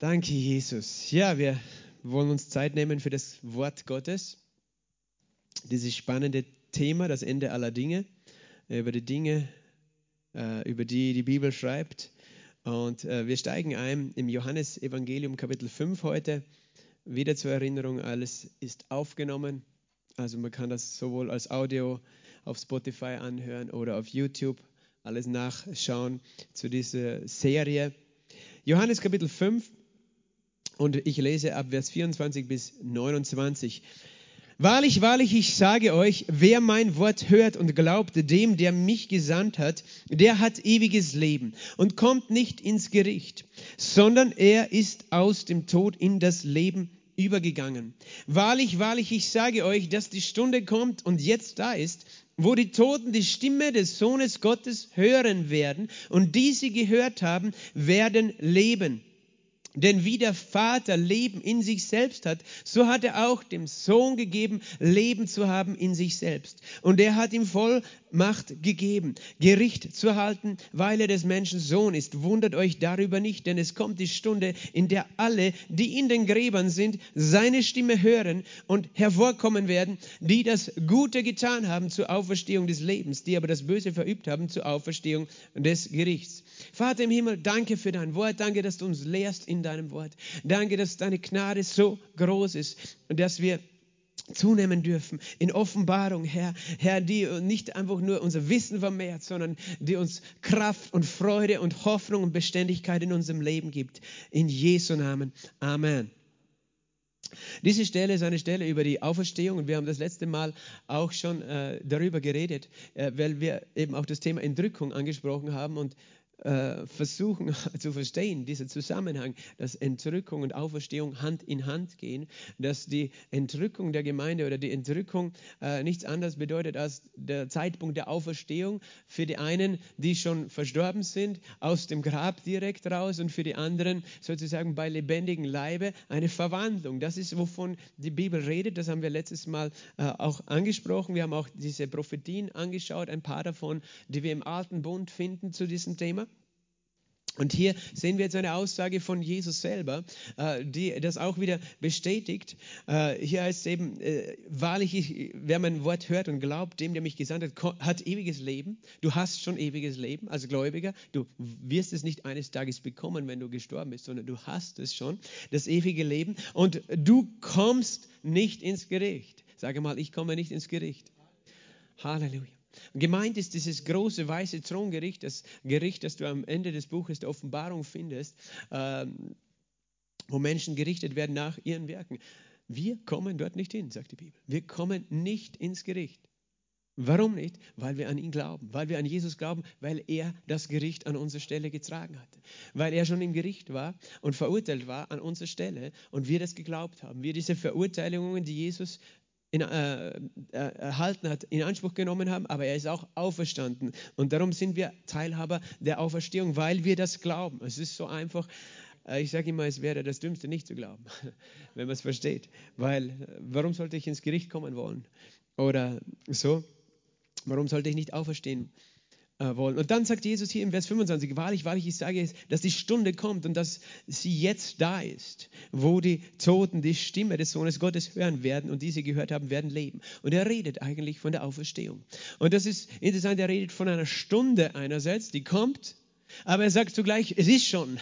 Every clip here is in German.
Danke, Jesus. Ja, wir wollen uns Zeit nehmen für das Wort Gottes. Dieses spannende Thema, das Ende aller Dinge, über die Dinge, äh, über die die Bibel schreibt. Und äh, wir steigen ein im Johannesevangelium Kapitel 5 heute. Wieder zur Erinnerung, alles ist aufgenommen. Also man kann das sowohl als Audio auf Spotify anhören oder auf YouTube alles nachschauen zu dieser Serie. Johannes Kapitel 5, und ich lese ab Vers 24 bis 29. Wahrlich, wahrlich, ich sage euch, wer mein Wort hört und glaubt dem, der mich gesandt hat, der hat ewiges Leben und kommt nicht ins Gericht, sondern er ist aus dem Tod in das Leben übergegangen. Wahrlich, wahrlich, ich sage euch, dass die Stunde kommt und jetzt da ist, wo die Toten die Stimme des Sohnes Gottes hören werden und die sie gehört haben, werden leben. Denn wie der Vater Leben in sich selbst hat, so hat er auch dem Sohn gegeben, Leben zu haben in sich selbst. Und er hat ihm Vollmacht gegeben, Gericht zu halten, weil er des Menschen Sohn ist. Wundert euch darüber nicht, denn es kommt die Stunde, in der alle, die in den Gräbern sind, seine Stimme hören und hervorkommen werden, die das Gute getan haben zur Auferstehung des Lebens, die aber das Böse verübt haben zur Auferstehung des Gerichts. Vater im Himmel, danke für dein Wort, danke, dass du uns lehrst in deinem Wort. Danke, dass deine Gnade so groß ist dass wir zunehmen dürfen in Offenbarung, Herr, Herr, die nicht einfach nur unser Wissen vermehrt, sondern die uns Kraft und Freude und Hoffnung und Beständigkeit in unserem Leben gibt. In Jesu Namen. Amen. Diese Stelle ist eine Stelle über die Auferstehung und wir haben das letzte Mal auch schon äh, darüber geredet, äh, weil wir eben auch das Thema Entrückung angesprochen haben und äh, versuchen zu verstehen, diesen Zusammenhang, dass Entrückung und Auferstehung Hand in Hand gehen, dass die Entrückung der Gemeinde oder die Entrückung äh, nichts anderes bedeutet als der Zeitpunkt der Auferstehung für die einen, die schon verstorben sind, aus dem Grab direkt raus und für die anderen sozusagen bei lebendigem Leibe eine Verwandlung. Das ist, wovon die Bibel redet, das haben wir letztes Mal äh, auch angesprochen. Wir haben auch diese Prophetien angeschaut, ein paar davon, die wir im Alten Bund finden zu diesem Thema. Und hier sehen wir jetzt eine Aussage von Jesus selber, äh, die das auch wieder bestätigt. Äh, hier heißt es eben, äh, wahrlich, wer mein Wort hört und glaubt, dem, der mich gesandt hat, hat ewiges Leben. Du hast schon ewiges Leben als Gläubiger. Du wirst es nicht eines Tages bekommen, wenn du gestorben bist, sondern du hast es schon, das ewige Leben. Und du kommst nicht ins Gericht. Sage mal, ich komme nicht ins Gericht. Halleluja. Gemeint ist dieses große weiße Throngericht, das Gericht, das du am Ende des Buches der Offenbarung findest, ähm, wo Menschen gerichtet werden nach ihren Werken. Wir kommen dort nicht hin, sagt die Bibel. Wir kommen nicht ins Gericht. Warum nicht? Weil wir an ihn glauben, weil wir an Jesus glauben, weil er das Gericht an unserer Stelle getragen hat, weil er schon im Gericht war und verurteilt war an unserer Stelle und wir das geglaubt haben. Wir diese Verurteilungen, die Jesus in, äh, äh, erhalten hat, in Anspruch genommen haben, aber er ist auch auferstanden. Und darum sind wir Teilhaber der Auferstehung, weil wir das glauben. Es ist so einfach. Äh, ich sage immer, es wäre das Dümmste, nicht zu glauben, wenn man es versteht. Weil, äh, warum sollte ich ins Gericht kommen wollen? Oder so, warum sollte ich nicht auferstehen? Äh, wollen. Und dann sagt Jesus hier im Vers 25, wahrlich, wahrlich, ich sage es, dass die Stunde kommt und dass sie jetzt da ist, wo die Toten die Stimme des Sohnes Gottes hören werden und die sie gehört haben, werden leben. Und er redet eigentlich von der Auferstehung. Und das ist interessant, er redet von einer Stunde einerseits, die kommt, aber er sagt zugleich, es ist schon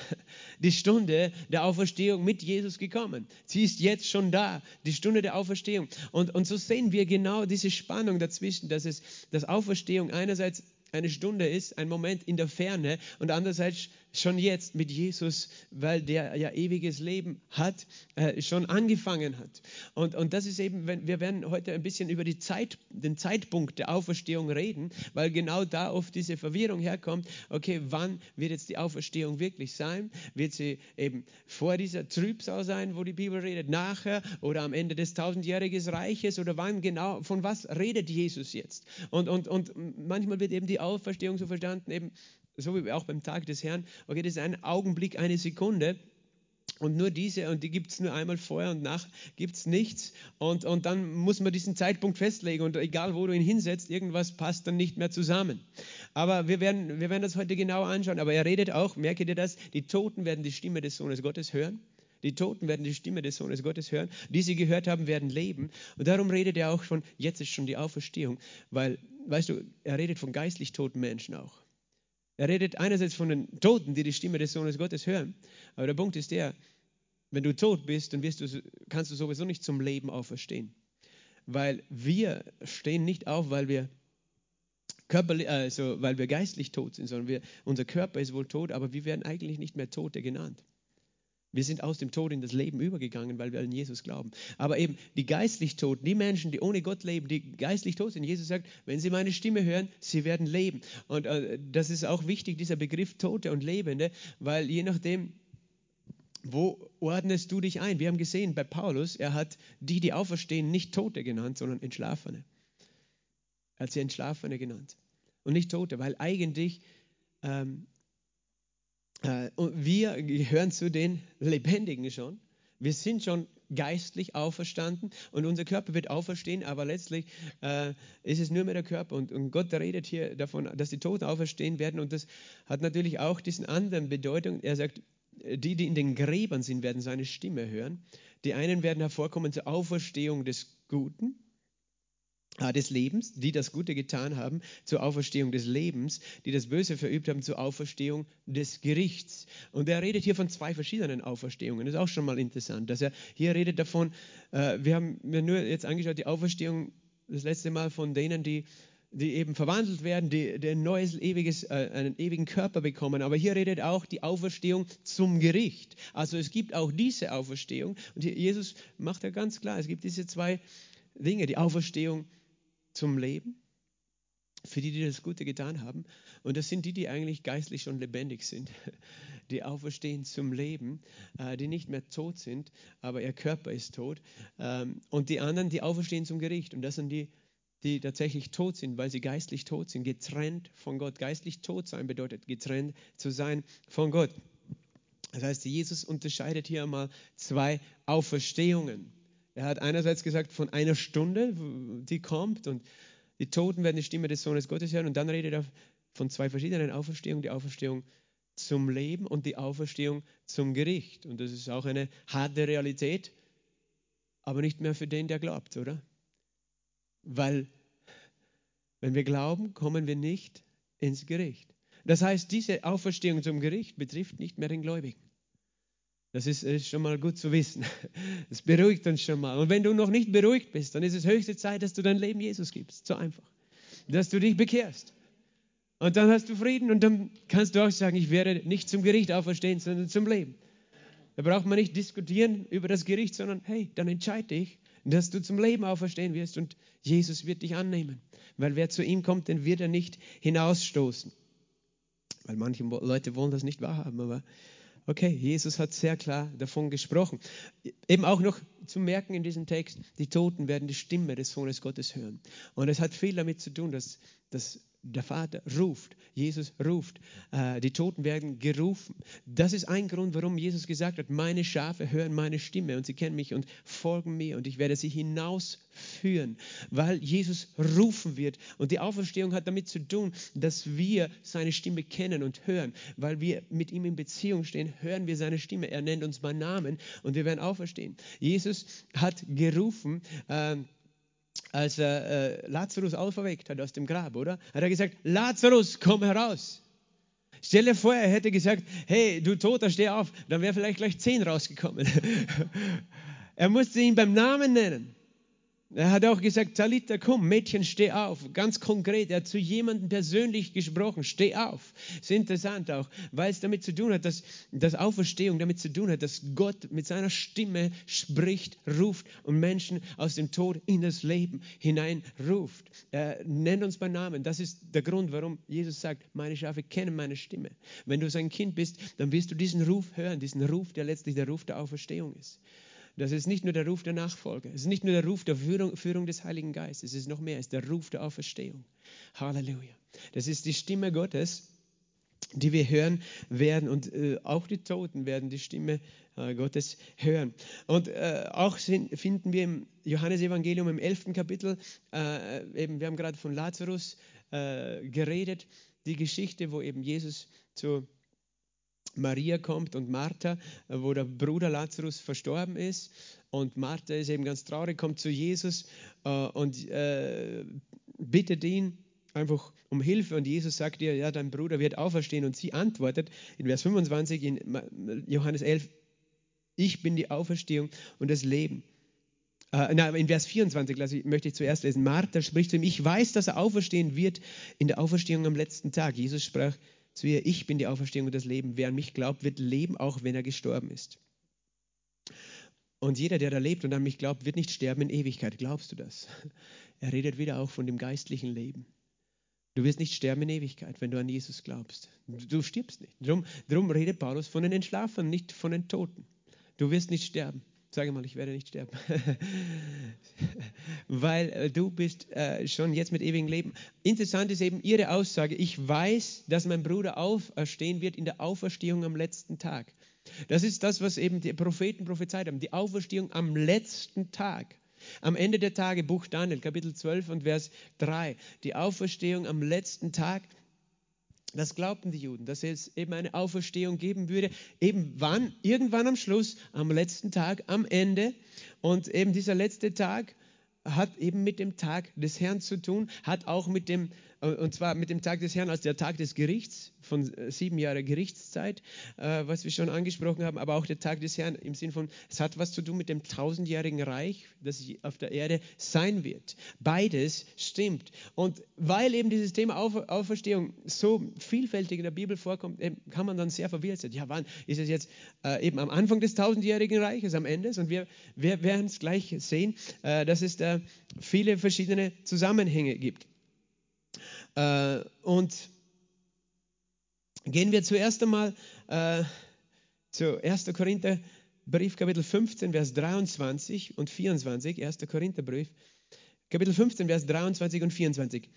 die Stunde der Auferstehung mit Jesus gekommen. Sie ist jetzt schon da, die Stunde der Auferstehung. Und, und so sehen wir genau diese Spannung dazwischen, dass es das Auferstehung einerseits eine Stunde ist, ein Moment in der Ferne. Und andererseits schon jetzt mit Jesus, weil der ja ewiges Leben hat, äh, schon angefangen hat. Und, und das ist eben, wenn, wir werden heute ein bisschen über die Zeit, den Zeitpunkt der Auferstehung reden, weil genau da oft diese Verwirrung herkommt. Okay, wann wird jetzt die Auferstehung wirklich sein? Wird sie eben vor dieser Trübsal sein, wo die Bibel redet, nachher oder am Ende des tausendjährigen Reiches oder wann genau, von was redet Jesus jetzt? Und, und, und manchmal wird eben die Auferstehung so verstanden, eben so wie auch beim Tag des Herrn, okay, das ist ein Augenblick, eine Sekunde. Und nur diese, und die gibt es nur einmal vorher und nach gibt es nichts. Und, und dann muss man diesen Zeitpunkt festlegen. Und egal, wo du ihn hinsetzt, irgendwas passt dann nicht mehr zusammen. Aber wir werden, wir werden das heute genau anschauen. Aber er redet auch, merke dir das, die Toten werden die Stimme des Sohnes Gottes hören. Die Toten werden die Stimme des Sohnes Gottes hören. Die sie gehört haben, werden leben. Und darum redet er auch von, jetzt ist schon die Auferstehung. Weil, weißt du, er redet von geistlich toten Menschen auch. Er redet einerseits von den Toten, die die Stimme des Sohnes Gottes hören. Aber der Punkt ist der, wenn du tot bist, dann du, kannst du sowieso nicht zum Leben auferstehen. Weil wir stehen nicht auf, weil wir körperlich, also weil wir geistlich tot sind, sondern wir, unser Körper ist wohl tot, aber wir werden eigentlich nicht mehr Tote genannt. Wir sind aus dem Tod in das Leben übergegangen, weil wir an Jesus glauben. Aber eben die geistlich Toten, die Menschen, die ohne Gott leben, die geistlich tot sind. Jesus sagt, wenn sie meine Stimme hören, sie werden leben. Und äh, das ist auch wichtig, dieser Begriff Tote und Lebende, weil je nachdem, wo ordnest du dich ein? Wir haben gesehen bei Paulus, er hat die, die auferstehen, nicht Tote genannt, sondern Entschlafene. Er hat sie Entschlafene genannt und nicht Tote, weil eigentlich ähm, äh, wir gehören zu den Lebendigen schon. Wir sind schon geistlich auferstanden und unser Körper wird auferstehen, aber letztlich äh, ist es nur mehr der Körper. Und, und, Gott redet hier davon, dass die Toten auferstehen werden und das hat natürlich auch diesen anderen Bedeutung. Er sagt, die, die in den Gräbern sind, werden seine Stimme hören. Die einen werden hervorkommen zur Auferstehung des Guten des Lebens, die das Gute getan haben, zur Auferstehung des Lebens, die das Böse verübt haben, zur Auferstehung des Gerichts. Und er redet hier von zwei verschiedenen Auferstehungen. Das ist auch schon mal interessant, dass er hier redet davon, äh, wir haben mir nur jetzt angeschaut, die Auferstehung das letzte Mal von denen, die, die eben verwandelt werden, die, die ein neues, ewiges, äh, einen ewigen Körper bekommen. Aber hier redet auch die Auferstehung zum Gericht. Also es gibt auch diese Auferstehung. Und Jesus macht ja ganz klar, es gibt diese zwei Dinge, die Auferstehung zum Leben, für die, die das Gute getan haben. Und das sind die, die eigentlich geistlich schon lebendig sind, die auferstehen zum Leben, äh, die nicht mehr tot sind, aber ihr Körper ist tot. Ähm, und die anderen, die auferstehen zum Gericht. Und das sind die, die tatsächlich tot sind, weil sie geistlich tot sind, getrennt von Gott. Geistlich tot sein bedeutet getrennt zu sein von Gott. Das heißt, Jesus unterscheidet hier einmal zwei Auferstehungen. Er hat einerseits gesagt von einer Stunde, die kommt und die Toten werden die Stimme des Sohnes Gottes hören und dann redet er von zwei verschiedenen Auferstehungen, die Auferstehung zum Leben und die Auferstehung zum Gericht. Und das ist auch eine harte Realität, aber nicht mehr für den, der glaubt, oder? Weil wenn wir glauben, kommen wir nicht ins Gericht. Das heißt, diese Auferstehung zum Gericht betrifft nicht mehr den Gläubigen. Das ist, ist, schon mal gut zu wissen. Das beruhigt uns schon mal. Und wenn du noch nicht beruhigt bist, dann ist es höchste Zeit, dass du dein Leben Jesus gibst. So einfach. Dass du dich bekehrst. Und dann hast du Frieden und dann kannst du auch sagen, ich werde nicht zum Gericht auferstehen, sondern zum Leben. Da braucht man nicht diskutieren über das Gericht, sondern hey, dann entscheide dich, dass du zum Leben auferstehen wirst und Jesus wird dich annehmen. Weil wer zu ihm kommt, den wird er nicht hinausstoßen. Weil manche Leute wollen das nicht wahrhaben, aber Okay, Jesus hat sehr klar davon gesprochen. Eben auch noch zu merken in diesem Text, die Toten werden die Stimme des Sohnes Gottes hören. Und es hat viel damit zu tun, dass, dass der Vater ruft, Jesus ruft, äh, die Toten werden gerufen. Das ist ein Grund, warum Jesus gesagt hat, meine Schafe hören meine Stimme und sie kennen mich und folgen mir und ich werde sie hinausführen, weil Jesus rufen wird. Und die Auferstehung hat damit zu tun, dass wir seine Stimme kennen und hören, weil wir mit ihm in Beziehung stehen, hören wir seine Stimme. Er nennt uns bei Namen und wir werden auferstehen. Jesus hat gerufen, äh, als er äh, Lazarus auferweckt hat aus dem Grab, oder? Hat er gesagt, Lazarus, komm heraus. Stell dir vor, er hätte gesagt, hey, du Toter, steh auf. Dann wäre vielleicht gleich zehn rausgekommen. er musste ihn beim Namen nennen. Er hat auch gesagt, Talita, komm, Mädchen, steh auf. Ganz konkret, er hat zu jemandem persönlich gesprochen, steh auf. Ist interessant auch, weil es damit zu tun hat, dass, dass Auferstehung damit zu tun hat, dass Gott mit seiner Stimme spricht, ruft und Menschen aus dem Tod in das Leben hineinruft. Er nennt uns bei Namen. Das ist der Grund, warum Jesus sagt, meine Schafe kennen meine Stimme. Wenn du sein Kind bist, dann wirst du diesen Ruf hören, diesen Ruf, der letztlich der Ruf der Auferstehung ist. Das ist nicht nur der Ruf der Nachfolge, es ist nicht nur der Ruf der Führung, Führung des Heiligen Geistes, es ist noch mehr, es ist der Ruf der Auferstehung. Halleluja. Das ist die Stimme Gottes, die wir hören werden und äh, auch die Toten werden die Stimme äh, Gottes hören. Und äh, auch sind, finden wir im Johannesevangelium im 11. Kapitel, äh, eben, wir haben gerade von Lazarus äh, geredet, die Geschichte, wo eben Jesus zu Maria kommt und Martha, äh, wo der Bruder Lazarus verstorben ist. Und Martha ist eben ganz traurig, kommt zu Jesus und bittet ihn, einfach um Hilfe und Jesus sagt ihr, ja, dein Bruder wird auferstehen und sie antwortet in Vers 25 in Johannes 11, ich bin die Auferstehung und das Leben. Äh, na, in Vers 24 ich, möchte ich zuerst lesen. Martha spricht zu ihm, ich weiß, dass er auferstehen wird in der Auferstehung am letzten Tag. Jesus sprach zu ihr, ich bin die Auferstehung und das Leben. Wer an mich glaubt, wird leben, auch wenn er gestorben ist. Und jeder, der da lebt und an mich glaubt, wird nicht sterben in Ewigkeit. Glaubst du das? Er redet wieder auch von dem geistlichen Leben. Du wirst nicht sterben in Ewigkeit, wenn du an Jesus glaubst. Du stirbst nicht. Darum, darum redet Paulus von den Entschlafenen, nicht von den Toten. Du wirst nicht sterben. Sage mal, ich werde nicht sterben. Weil äh, du bist äh, schon jetzt mit ewigem Leben. Interessant ist eben ihre Aussage, ich weiß, dass mein Bruder auferstehen wird in der Auferstehung am letzten Tag. Das ist das, was eben die Propheten prophezeit haben, die Auferstehung am letzten Tag. Am Ende der Tage, Buch Daniel, Kapitel 12 und Vers 3, die Auferstehung am letzten Tag. Das glaubten die Juden, dass es eben eine Auferstehung geben würde. Eben wann? Irgendwann am Schluss, am letzten Tag, am Ende. Und eben dieser letzte Tag hat eben mit dem Tag des Herrn zu tun, hat auch mit dem, und zwar mit dem Tag des Herrn als der Tag des Gerichts, von äh, sieben Jahren Gerichtszeit, äh, was wir schon angesprochen haben, aber auch der Tag des Herrn im Sinn von, es hat was zu tun mit dem tausendjährigen Reich, das auf der Erde sein wird. Beides stimmt. Und weil eben dieses Thema Auferstehung so vielfältig in der Bibel vorkommt, kann man dann sehr verwirrt sein. Ja, wann ist es jetzt eben am Anfang des tausendjährigen Reiches, am Ende? Und wir, wir werden es gleich sehen, dass es da viele verschiedene Zusammenhänge gibt. Und Gehen wir zuerst einmal äh, zu 1. Korinther Brief, Kapitel 15, Vers 23 und 24. 1. Korintherbrief, Kapitel 15, Vers 23 und 24.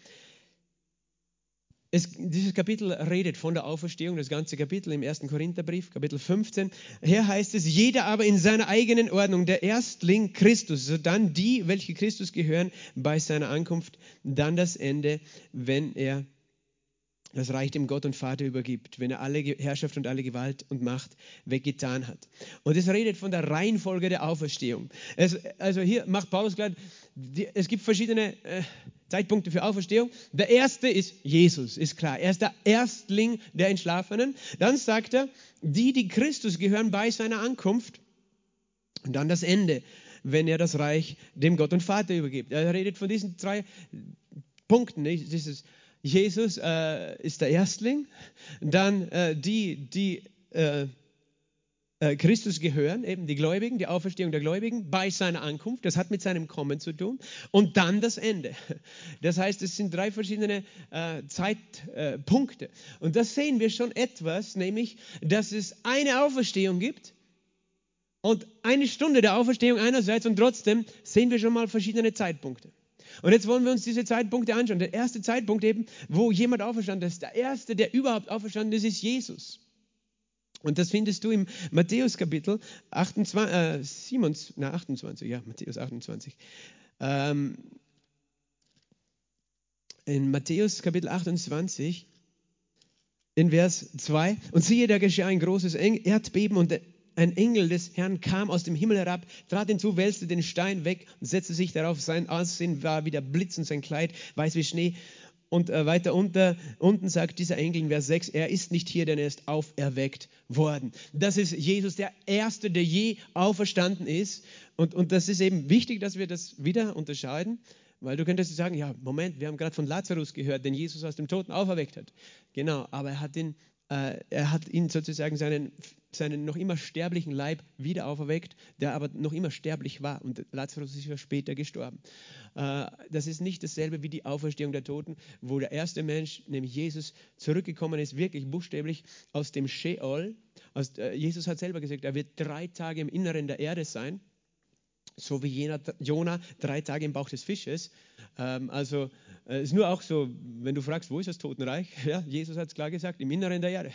Es, dieses Kapitel redet von der Auferstehung, das ganze Kapitel im 1. Korintherbrief, Kapitel 15. Hier heißt es, jeder aber in seiner eigenen Ordnung, der Erstling Christus, sodann die, welche Christus gehören, bei seiner Ankunft, dann das Ende, wenn er das Reich dem Gott und Vater übergibt, wenn er alle Herrschaft und alle Gewalt und Macht weggetan hat. Und es redet von der Reihenfolge der Auferstehung. Es, also hier macht Paulus klar, die, es gibt verschiedene äh, Zeitpunkte für Auferstehung. Der erste ist Jesus, ist klar. Er ist der Erstling der Entschlafenen. Dann sagt er, die, die Christus gehören bei seiner Ankunft. Und dann das Ende, wenn er das Reich dem Gott und Vater übergibt. Er redet von diesen drei Punkten. Dieses Jesus äh, ist der Erstling, dann äh, die, die äh, äh, Christus gehören, eben die Gläubigen, die Auferstehung der Gläubigen bei seiner Ankunft, das hat mit seinem Kommen zu tun, und dann das Ende. Das heißt, es sind drei verschiedene äh, Zeitpunkte. und das sehen wir schon etwas, nämlich, dass es eine Auferstehung gibt und eine Stunde der Auferstehung einerseits und trotzdem sehen wir schon mal verschiedene Zeitpunkte. Und jetzt wollen wir uns diese Zeitpunkte anschauen. Der erste Zeitpunkt eben, wo jemand auferstanden ist, der erste, der überhaupt auferstanden ist, ist Jesus. Und das findest du im Matthäus Kapitel 28, äh, 27, na 28, ja, Matthäus 28. Ähm, in Matthäus Kapitel 28, in Vers 2, und siehe, da geschah ein großes Erdbeben und ein Engel des Herrn kam aus dem Himmel herab, trat hinzu, wälzte den Stein weg und setzte sich darauf. Sein Aussehen war wie der Blitz und sein Kleid weiß wie Schnee. Und äh, weiter unter, unten sagt dieser Engel in Vers 6, er ist nicht hier, denn er ist auferweckt worden. Das ist Jesus, der Erste, der je auferstanden ist. Und, und das ist eben wichtig, dass wir das wieder unterscheiden, weil du könntest sagen, ja, Moment, wir haben gerade von Lazarus gehört, den Jesus aus dem Toten auferweckt hat. Genau, aber er hat ihn er hat ihn sozusagen seinen, seinen noch immer sterblichen Leib wieder auferweckt, der aber noch immer sterblich war. Und Lazarus ist ja später gestorben. Äh, das ist nicht dasselbe wie die Auferstehung der Toten, wo der erste Mensch, nämlich Jesus, zurückgekommen ist, wirklich buchstäblich aus dem Sheol. Aus, äh, Jesus hat selber gesagt, er wird drei Tage im Inneren der Erde sein So wie Jena, Jona drei Tage im Bauch des Fisches. Ähm, also es äh, ist nur auch so, wenn du fragst, wo ist das Totenreich? Ja, Jesus hat es klar gesagt, im Inneren der Erde.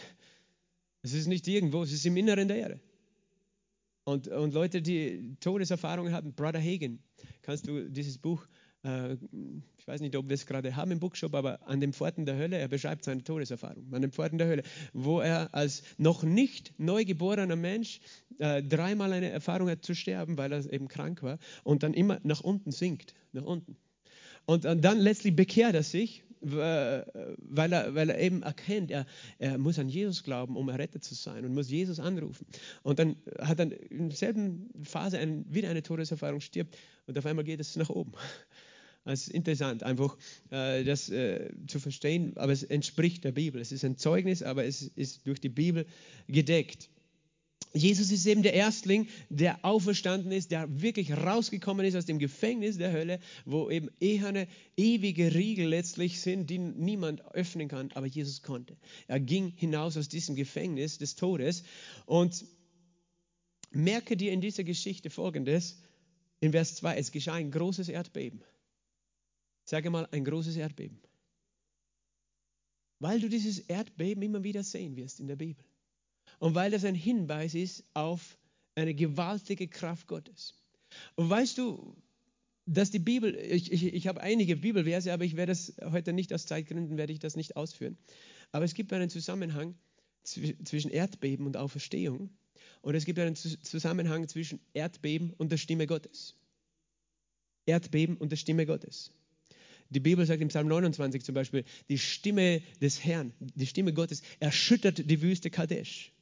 Es ist nicht irgendwo, es ist im Inneren der Erde. Und, und Leute, die Todeserfahrungen hatten, Brother Hagen, kannst du dieses Buch ich weiß nicht, ob wir es gerade haben im Bookshop, aber an den Pforten der Hölle, er beschreibt seine Todeserfahrung, an den Pforten der Hölle, wo er als noch nicht neugeborener Mensch äh, dreimal eine Erfahrung hat zu sterben, weil er eben krank war und dann immer nach unten sinkt, nach unten. Und, und dann letztlich bekehrt er sich weil er, weil er eben erkennt, er, er muss an Jesus glauben, um errettet zu sein und muss Jesus anrufen. Und dann hat er in derselben Phase ein, wieder eine Todeserfahrung, stirbt und auf einmal geht es nach oben. Es ist interessant, einfach äh, das äh, zu verstehen, aber es entspricht der Bibel. Es ist ein Zeugnis, aber es ist durch die Bibel gedeckt. Jesus ist eben der Erstling, der auferstanden ist, der wirklich rausgekommen ist aus dem Gefängnis der Hölle, wo eben eherne, ewige Riegel letztlich sind, die niemand öffnen kann, aber Jesus konnte. Er ging hinaus aus diesem Gefängnis des Todes und merke dir in dieser Geschichte folgendes, in Vers 2, es geschah ein großes Erdbeben. Sage mal, ein großes Erdbeben. Weil du dieses Erdbeben immer wieder sehen wirst in der Bibel. Und weil das ein Hinweis ist auf eine gewaltige Kraft Gottes. Und weißt du, dass die Bibel, ich, ich, ich habe einige Bibelverse, aber ich werde das heute nicht aus Zeitgründen, werde ich das nicht ausführen. Aber es gibt einen Zusammenhang zwischen Erdbeben und Auferstehung. Und es gibt einen Zusammenhang zwischen Erdbeben und der Stimme Gottes. Erdbeben und der Stimme Gottes. Die Bibel sagt im Psalm 29 zum Beispiel, die Stimme des Herrn, die Stimme Gottes erschüttert die Wüste Kadesh.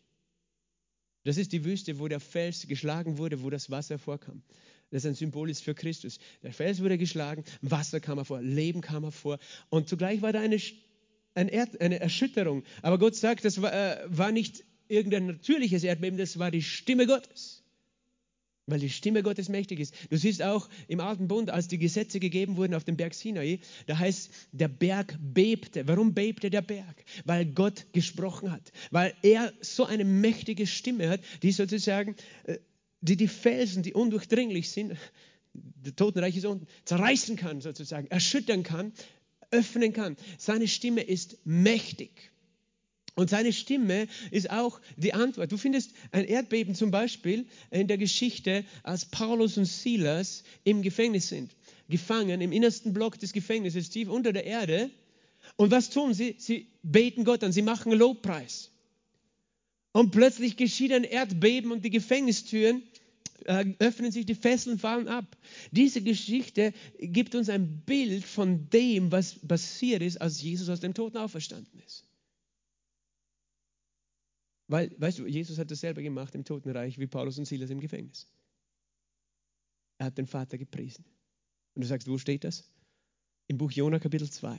Das ist die Wüste, wo der Fels geschlagen wurde, wo das Wasser vorkam. Das ist ein Symbol ist für Christus. Der Fels wurde geschlagen, Wasser kam hervor, Leben kam hervor. Und zugleich war da eine, eine, Erschütterung. Aber Gott sagt, das war, äh, war nicht irgendein natürliches Erdbeben, das war die Stimme Gottes. Weil die Stimme Gottes mächtig ist. Du siehst auch im Alten Bund, als die Gesetze gegeben wurden auf dem Berg Sinai, da heißt, der Berg bebte. Warum bebte der Berg? Weil Gott gesprochen hat. Weil er so eine mächtige Stimme hat, die sozusagen, äh, die die Felsen, die undurchdringlich sind, der Totenreich ist unten, zerreißen kann sozusagen, erschüttern kann, öffnen kann. Seine Stimme ist mächtig. Und seine Stimme ist auch die Antwort. Du findest ein Erdbeben zum Beispiel in der Geschichte, als Paulus und Silas im Gefängnis sind. Gefangen im innersten Block des Gefängnisses, tief unter der Erde. Und was tun sie? Sie beten Gott an, sie machen Lobpreis. Und plötzlich geschieht ein Erdbeben und die Gefängnistüren äh, öffnen sich, die Fesseln fallen ab. Diese Geschichte gibt uns ein Bild von dem, was passiert ist, als Jesus aus dem Toten auferstanden ist. Weil, weißt du, Jesus hat dasselbe gemacht im Totenreich wie Paulus und Silas im Gefängnis. Er hat den Vater gepriesen. Und du sagst, wo steht das? Im Buch Jona Kapitel 2.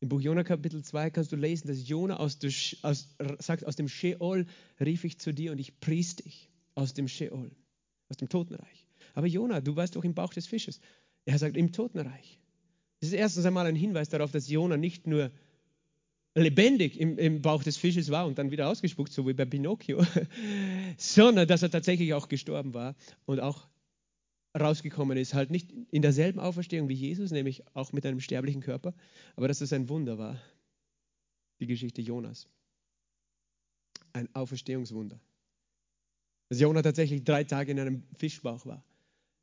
Im Buch Jona Kapitel 2 kannst du lesen, dass Jona aus, aus, sagt, aus dem Sheol rief ich zu dir und ich pries dich aus dem Sheol, aus dem Totenreich. Aber Jona, du warst doch im Bauch des Fisches. Er sagt im Totenreich. Das ist erstens einmal ein Hinweis darauf, dass Jona nicht nur lebendig im, im, Bauch des Fisches war und dann wieder ausgespuckt, so wie bei Pinocchio, sondern dass er tatsächlich auch gestorben war und auch rausgekommen ist, halt nicht in derselben Auferstehung wie Jesus, nämlich auch mit einem sterblichen Körper, aber dass es ein Wunder war, die Geschichte Jonas. Ein Auferstehungswunder. Dass Jonas tatsächlich drei Tage in einem Fischbauch war.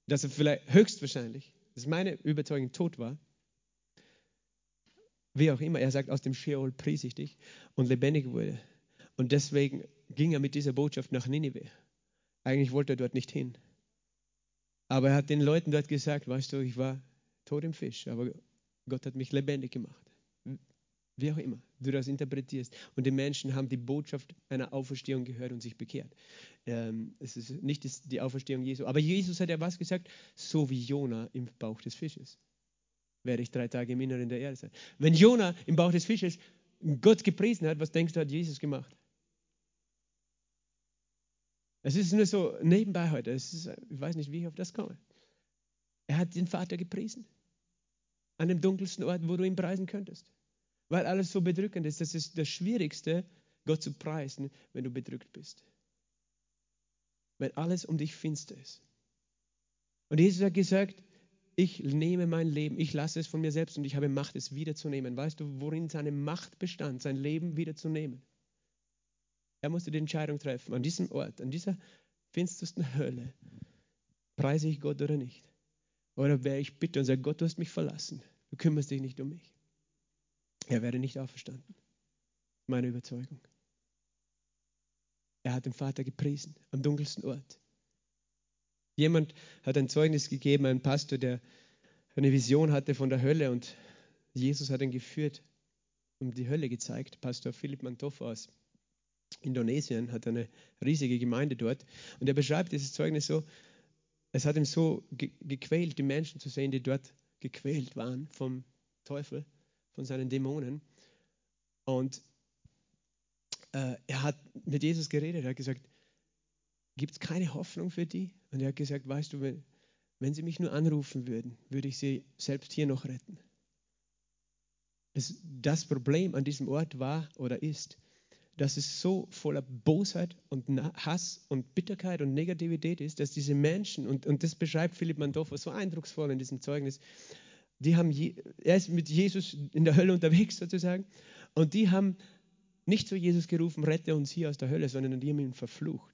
Dass er vielleicht höchstwahrscheinlich, das ist meine Überzeugung, tot war wie auch immer, er sagt, aus dem Sheol pries ich dich und lebendig wurde. Und deswegen ging er mit dieser Botschaft nach Ninive. Eigentlich wollte er dort nicht hin. Aber er hat den Leuten dort gesagt, weißt du, ich war tot im Fisch, aber Gott hat mich lebendig gemacht. Wie auch immer du das interpretierst. Und die Menschen haben die Botschaft einer Auferstehung gehört und sich bekehrt. Ähm, es ist nicht die Auferstehung Jesu. Aber Jesus hat ja was gesagt? So wie Jona im Bauch des Fisches werde ich drei Tage im Inneren der Erde sein. Wenn Jona im Bauch des Fisches Gott gepriesen hat, was denkst du, hat Jesus gemacht? Es ist nur so nebenbei heute. Ist, ich weiß nicht, wie ich auf das komme. Er hat den Vater gepriesen. An dem dunkelsten Ort, wo du ihn preisen könntest. Weil alles so bedrückend ist. Das ist das Schwierigste, Gott zu preisen, wenn du bedrückt bist. Wenn alles um dich finster ist. Und Jesus hat gesagt, ich nehme mein Leben, ich lasse es von mir selbst und ich habe Macht, es wiederzunehmen. Weißt du, worin seine Macht bestand, sein Leben wiederzunehmen? Er musste die Entscheidung treffen, an diesem Ort, an dieser finstersten Hölle, preise ich Gott oder nicht? Oder wäre ich bitte und sage, Gott, du hast mich verlassen, du kümmerst dich nicht um mich. Er wäre nicht auferstanden. Meine Überzeugung. Er hat den Vater gepriesen am dunkelsten Ort. Jemand hat ein Zeugnis gegeben, ein Pastor, der eine Vision hatte von der Hölle und Jesus hat ihn geführt und die Hölle gezeigt. Pastor Philipp Mantoff aus Indonesien hat eine riesige Gemeinde dort und er beschreibt dieses Zeugnis so, es hat ihm so ge gequält, die Menschen zu sehen, die dort gequält waren vom Teufel, von seinen Dämonen. Und äh, er hat mit Jesus geredet, er hat gesagt, gibt es keine Hoffnung für die? Und er hat gesagt, weißt du, wenn, wenn sie mich nur anrufen würden, würde ich sie selbst hier noch retten. Das, das Problem an diesem Ort war oder ist, dass es so voller Bosheit und Hass und Bitterkeit und Negativität ist, dass diese Menschen, und, und das beschreibt Philipp Mandorfer so eindrucksvoll in diesem Zeugnis, die haben, er ist mit Jesus in der Hölle unterwegs sozusagen, und die haben nicht zu Jesus gerufen, rette uns hier aus der Hölle, sondern die haben ihn verflucht.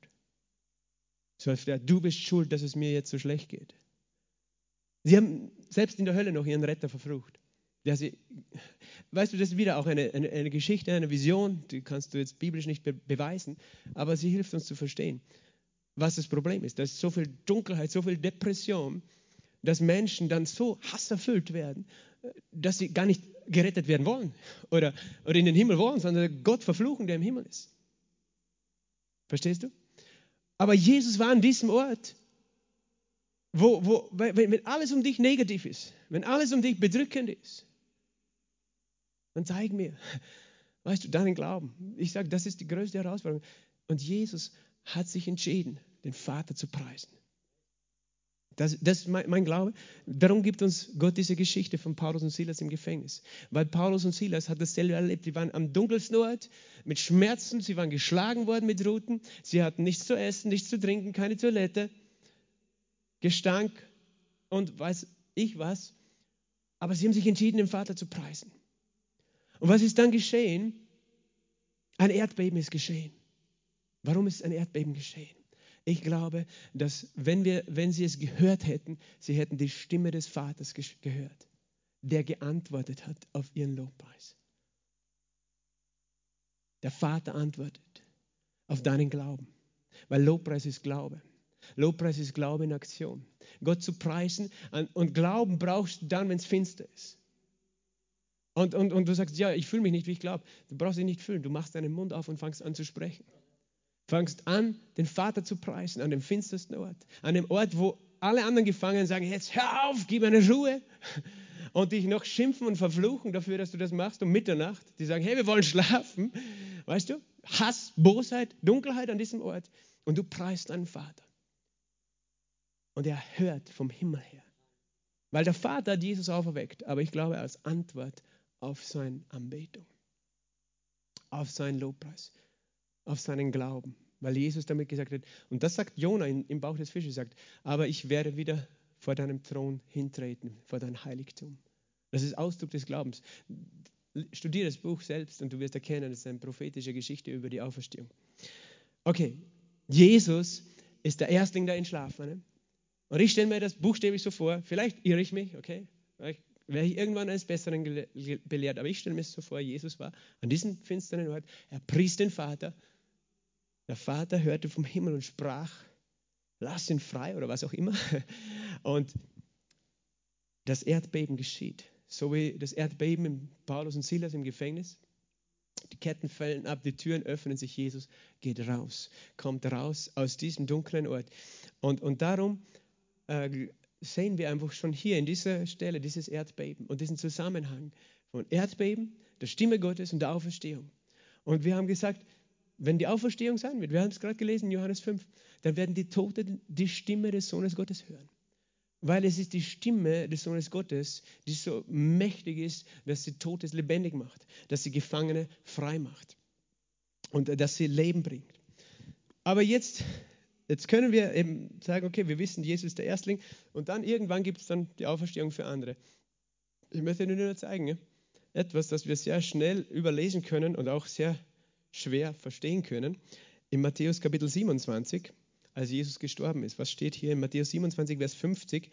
So als der, du bist schuld, dass es mir jetzt so schlecht geht. Sie haben selbst in der Hölle noch ihren Retter verflucht. Der sie, weißt du, das ist wieder auch eine, eine, eine, Geschichte, eine Vision, die kannst du jetzt biblisch nicht be beweisen, aber sie hilft uns zu verstehen, was das Problem ist. Da ist so viel Dunkelheit, so viel Depression, dass Menschen dann so hasserfüllt werden, dass sie gar nicht gerettet werden wollen oder, oder in den Himmel wollen, sondern Gott verfluchen, der im Himmel ist. Verstehst du? Aber Jesus war an diesem Ort, wo, wo, wenn alles um dich negativ ist, wenn alles um dich bedrückend ist, dann zeig mir, weißt du, deinen Glauben. Ich sage, das ist die größte Herausforderung. Und Jesus hat sich entschieden, den Vater zu preisen. Das, das ist mein, mein, Glaube. Darum gibt uns Gott diese Geschichte von Paulus und Silas im Gefängnis. Weil Paulus und Silas hat dasselbe erlebt. Die waren am dunkelsten Ort mit Schmerzen. Sie waren geschlagen worden mit Ruten. Sie hatten nichts zu essen, nichts zu trinken, keine Toilette. Gestank und weiß ich was. Aber sie haben sich entschieden, den Vater zu preisen. Und was ist dann geschehen? Ein Erdbeben ist geschehen. Warum ist ein Erdbeben geschehen? Ich glaube, dass wenn, wir, wenn sie es gehört hätten, sie hätten die Stimme des Vaters gehört, der geantwortet hat auf ihren Lobpreis. Der Vater antwortet auf deinen Glauben, weil Lobpreis ist Glaube. Lobpreis ist Glaube in Aktion. Gott zu preisen und Glauben brauchst du dann, wenn es finster ist. Und, und, und du sagst, ja, ich fühle mich nicht, wie ich glaube. Du brauchst dich nicht fühlen. Du machst deinen Mund auf und fangst an zu sprechen. Fangst an, den Vater zu preisen an dem finstersten Ort. An dem Ort, wo alle anderen Gefangenen sagen, jetzt hör auf, gib mir eine Ruhe. Und dich noch schimpfen und verfluchen dafür, dass du das machst um Mitternacht. Die sagen, hey, wir wollen schlafen. Weißt du? Hass, Bosheit, Dunkelheit an diesem Ort. Und du preist deinen Vater. Und er hört vom Himmel her. Weil der Vater Jesus auferweckt, aber ich glaube als Antwort auf seine Anbetung, auf seinen Lobpreis, auf seinen Glauben, weil Jesus damit gesagt hat, und das sagt Jona im Bauch des Fisches, sagt, aber ich werde wieder vor deinem Thron hintreten, vor dein Heiligtum. Das ist Ausdruck des Glaubens. Studiere das Buch selbst und du wirst erkennen, es ist eine prophetische Geschichte über die Auferstehung. Okay, Jesus ist der Erstling der Entschlafenen. Und ich stelle mir das buchstäblich so vor, vielleicht irre ich mich, okay? wäre ich irgendwann eines Besseren belehrt. Aber ich stelle mir so vor, Jesus war an diesem finsteren Ort, er pries den Vater. Der Vater hörte vom Himmel und sprach, lass ihn frei oder was auch immer. Und das Erdbeben geschieht. So wie das Erdbeben in Paulus und Silas im Gefängnis. Die Ketten fallen ab, die Türen öffnen sich, Jesus geht raus, kommt raus aus diesem dunklen Ort. Und, und darum äh, sehen wir einfach schon hier in dieser Stelle dieses Erdbeben und diesen Zusammenhang von Erdbeben, der Stimme Gottes und der Auferstehung. Und wir haben gesagt, wenn die Auferstehung sein wird, wir haben es gerade gelesen in Johannes 5, dann werden die Toten die Stimme des Sohnes Gottes hören. Weil es ist die Stimme des Sohnes Gottes, die so mächtig ist, dass sie Totes lebendig macht, dass sie Gefangene frei macht und dass sie Leben bringt. Aber jetzt jetzt können wir eben sagen, okay, wir wissen, Jesus ist der Erstling und dann irgendwann gibt es dann die Auferstehung für andere. Ich möchte dir nur zeigen, etwas, das wir sehr schnell überlesen können und auch sehr schwer verstehen können. In Matthäus Kapitel 27, als Jesus gestorben ist. Was steht hier in Matthäus 27, Vers 50?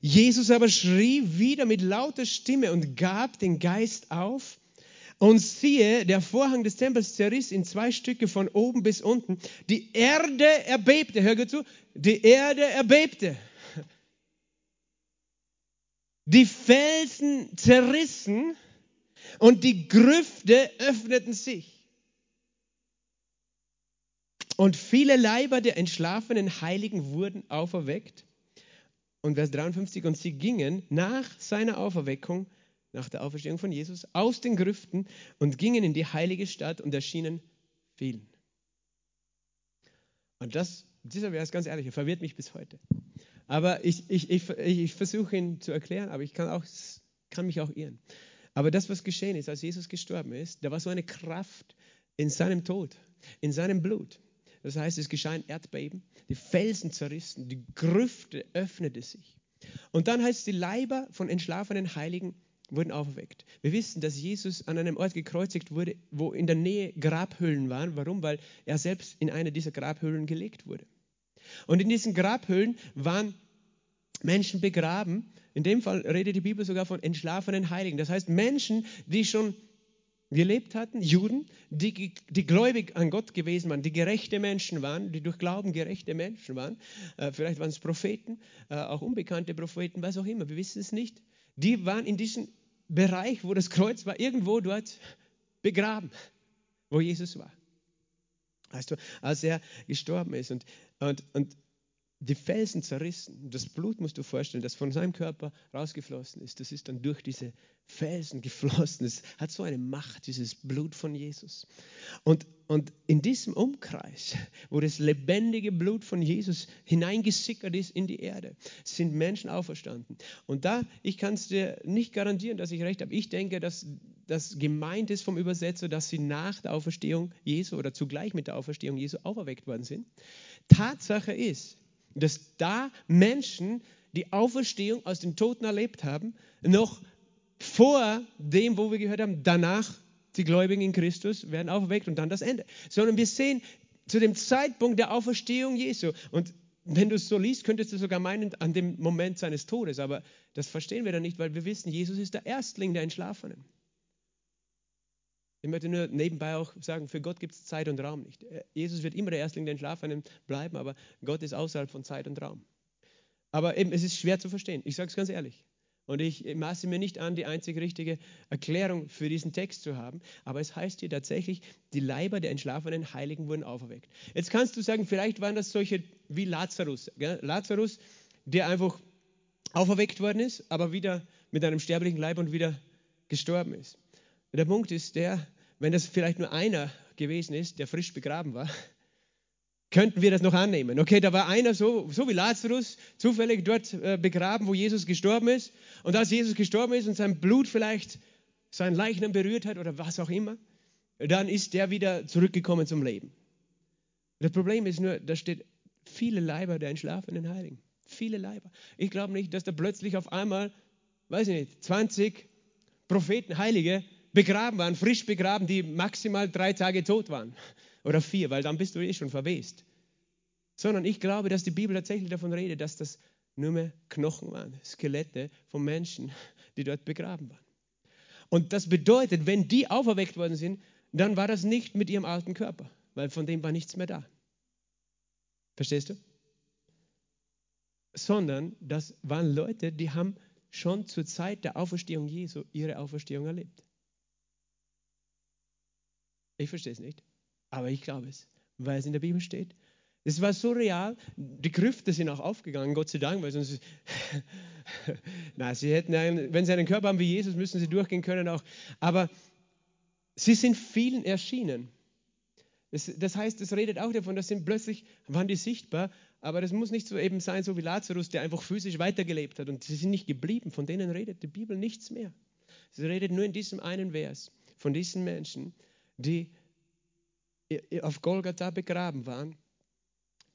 Jesus aber schrie wieder mit lauter Stimme und gab den Geist auf. Und siehe, der Vorhang des Tempels zerriss in zwei Stücke von oben bis unten. Die Erde erbebte. Hör gut zu. Die Erde erbebte. Die Felsen zerrissen und die Grüfte öffneten sich. Und viele Leiber der entschlafenen Heiligen wurden auferweckt. Und Vers 53, und sie gingen nach seiner Auferweckung, nach der Auferstehung von Jesus, aus den Grüften und gingen in die heilige Stadt und erschienen vielen. Und das, dieser Vers, ganz ehrlich, er verwirrt mich bis heute. Aber ich, ich, ich, ich versuche ihn zu erklären, aber ich kann, auch, kann mich auch irren. Aber das, was geschehen ist, als Jesus gestorben ist, da war so eine Kraft in seinem Tod, in seinem Blut. Das heißt, es geschah ein Erdbeben, die Felsen zerrissen, die Grüfte öffnete sich. Und dann heißt es, die Leiber von entschlafenen Heiligen wurden aufgeweckt. Wir wissen, dass Jesus an einem Ort gekreuzigt wurde, wo in der Nähe Grabhöhlen waren. Warum? Weil er selbst in eine dieser Grabhöhlen gelegt wurde. Und in diesen Grabhöhlen waren Menschen begraben. In dem Fall redet die Bibel sogar von entschlafenen Heiligen. Das heißt Menschen, die schon gelebt hatten, Juden, die, die gläubig an Gott gewesen waren, die gerechte Menschen waren, die durch Glauben gerechte Menschen waren. Äh, vielleicht waren es Propheten, äh, auch unbekannte Propheten, was auch immer, wir wissen es nicht. Die waren in diesem Bereich, wo das Kreuz war, irgendwo dort begraben, wo Jesus war. Weißt du, als er gestorben ist. Und, und, und die Felsen zerrissen. Das Blut musst du vorstellen, das von seinem Körper rausgeflossen ist. Das ist dann durch diese Felsen geflossen. Es hat so eine Macht, dieses Blut von Jesus. Und, und in diesem Umkreis, wo das lebendige Blut von Jesus hineingesickert ist in die Erde, sind Menschen auferstanden. Und da, ich kann es dir nicht garantieren, dass ich recht habe. Ich denke, dass das gemeint ist vom Übersetzer, dass sie nach der Auferstehung Jesu oder zugleich mit der Auferstehung Jesu auferweckt worden sind. Tatsache ist, dass da Menschen die Auferstehung aus den Toten erlebt haben, noch vor dem, wo wir gehört haben, danach die Gläubigen in Christus werden auferweckt und dann das Ende. Sondern wir sehen zu dem Zeitpunkt der Auferstehung Jesu und wenn du es so liest, könntest du sogar meinen, an dem Moment seines Todes, aber das verstehen wir dann nicht, weil wir wissen, Jesus ist der Erstling der Entschlafenen. Ich möchte nur nebenbei auch sagen, für Gott gibt es Zeit und Raum nicht. Äh, Jesus wird immer der Erstling der Entschlafenen bleiben, aber Gott ist außerhalb von Zeit und Raum. Aber eben, es ist schwer zu verstehen. Ich sage es ganz ehrlich. Und ich maße mir nicht an, die einzig richtige Erklärung für diesen Text zu haben. Aber es heißt hier tatsächlich, die Leiber der entschlafenen Heiligen wurden auferweckt. Jetzt kannst du sagen, vielleicht waren das solche wie Lazarus. Gell? Lazarus, der einfach auferweckt worden ist, aber wieder mit einem sterblichen Leib und wieder gestorben ist. Der Punkt ist der, wenn das vielleicht nur einer gewesen ist, der frisch begraben war, könnten wir das noch annehmen. Okay, da war einer so, so wie Lazarus, zufällig dort äh, begraben, wo Jesus gestorben ist. Und als Jesus gestorben ist und sein Blut vielleicht sein Leichnam berührt hat oder was auch immer, dann ist der wieder zurückgekommen zum Leben. Das Problem ist nur, da steht viele Leiber der entschlafenen Heiligen. Viele Leiber. Ich glaube nicht, dass da plötzlich auf einmal, weiß ich nicht, 20 Propheten, Heilige begraben waren, frisch begraben, die maximal drei Tage tot waren. Oder vier, weil dann bist du eh schon verwest. Sondern ich glaube, dass die Bibel tatsächlich davon redet, dass das nur mehr Knochen waren, Skelette von Menschen, die dort begraben waren. Und das bedeutet, wenn die auferweckt worden sind, dann war das nicht mit ihrem alten Körper, weil von dem war nichts mehr da. Verstehst du? Sondern das waren Leute, die haben schon zur Zeit der Auferstehung Jesu ihre Auferstehung erlebt. Ich verstehe es nicht, aber ich glaube es, weil es in der Bibel steht. Es war so real, die Grüfte sind auch aufgegangen, Gott sei Dank, weil sonst. Na, sie hätten, einen, wenn sie einen Körper haben wie Jesus, müssen sie durchgehen können auch. Aber sie sind vielen erschienen. Das, das heißt, es redet auch davon, dass sie plötzlich waren die sichtbar, aber das muss nicht so eben sein, so wie Lazarus, der einfach physisch weitergelebt hat und sie sind nicht geblieben. Von denen redet die Bibel nichts mehr. Sie redet nur in diesem einen Vers von diesen Menschen, die auf Golgatha begraben waren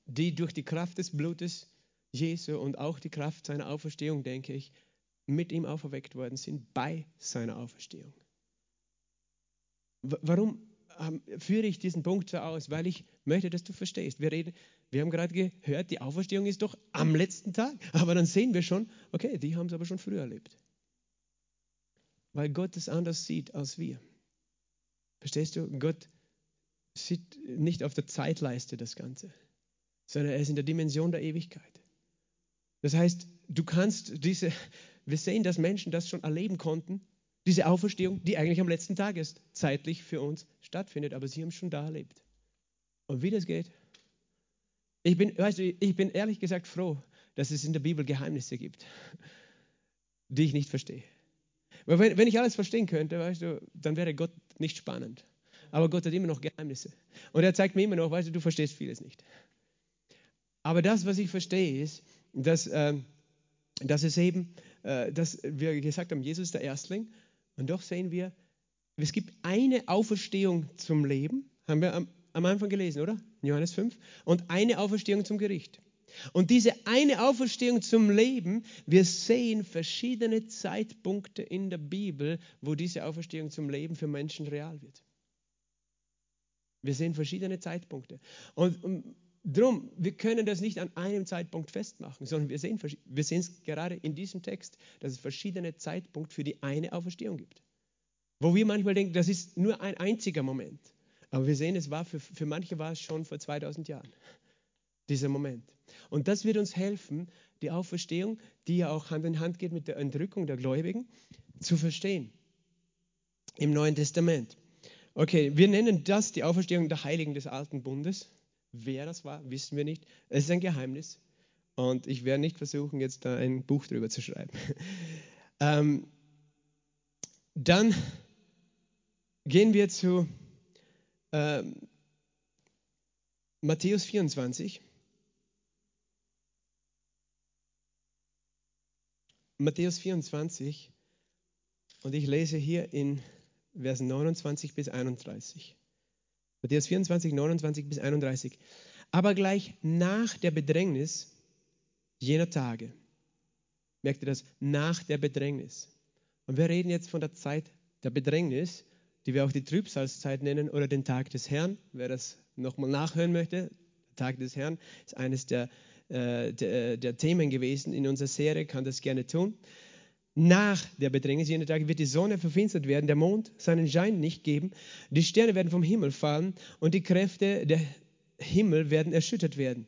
die durch die Kraft des Blutes Jesu und auch die Kraft seiner Auferstehung, denke ich, mit ihm auferweckt worden sind bei seiner Auferstehung. Warum ähm, führe ich diesen Punkt so aus? Weil ich möchte, dass du verstehst. Wir, reden, wir haben gerade gehört, die Auferstehung ist doch am letzten Tag. Aber dann sehen wir schon, okay, die haben es aber schon früher erlebt. Weil Gott es anders sieht als wir. Verstehst du? Gott sieht nicht auf der Zeitleiste das Ganze, sondern er ist in der Dimension der Ewigkeit. Das heißt, du kannst diese, wir sehen, dass Menschen das schon erleben konnten, diese Auferstehung, die eigentlich am letzten Tag ist, zeitlich für uns stattfindet, aber sie haben es schon da erlebt. Und wie das geht, ich bin, weißt du, ich bin ehrlich gesagt froh, dass es in der Bibel Geheimnisse gibt, die ich nicht verstehe. Wenn, wenn ich alles verstehen könnte, weißt du, dann wäre Gott nicht spannend. Aber Gott hat immer noch Geheimnisse. Und er zeigt mir immer noch, weißt du, du verstehst vieles nicht. Aber das, was ich verstehe, ist, dass, äh, dass es eben, äh, dass wir gesagt haben, Jesus ist der Erstling. Und doch sehen wir, es gibt eine Auferstehung zum Leben, haben wir am, am Anfang gelesen, oder? Johannes 5. Und eine Auferstehung zum Gericht. Und diese eine Auferstehung zum Leben, wir sehen verschiedene Zeitpunkte in der Bibel, wo diese Auferstehung zum Leben für Menschen real wird. Wir sehen verschiedene Zeitpunkte. Und, und drum, wir können das nicht an einem Zeitpunkt festmachen, sondern wir sehen, wir es gerade in diesem Text, dass es verschiedene Zeitpunkte für die eine Auferstehung gibt. Wo wir manchmal denken, das ist nur ein einziger Moment. Aber wir sehen, es war für, für manche war es schon vor 2000 Jahren, dieser Moment. Und das wird uns helfen, die Auferstehung, die ja auch Hand in Hand geht mit der Entrückung der Gläubigen, zu verstehen. Im Neuen Testament. Okay, wir nennen das die Auferstehung der Heiligen des Alten Bundes. Wer das war, wissen wir nicht. Es ist ein Geheimnis. Und ich werde nicht versuchen, jetzt da ein Buch drüber zu schreiben. ähm, dann gehen wir zu ähm, Matthäus 24. Matthäus 24. Und ich lese hier in Versen 29 bis 31. Matthäus 24, 29 bis 31. Aber gleich nach der Bedrängnis jener Tage, merkt ihr das? Nach der Bedrängnis. Und wir reden jetzt von der Zeit der Bedrängnis, die wir auch die Trübsalzeit nennen oder den Tag des Herrn. Wer das nochmal nachhören möchte, der Tag des Herrn ist eines der, äh, der, der Themen gewesen in unserer Serie, kann das gerne tun. Nach der Bedrängnis jener Tage wird die Sonne verfinstert werden, der Mond seinen Schein nicht geben, die Sterne werden vom Himmel fallen und die Kräfte der Himmel werden erschüttert werden.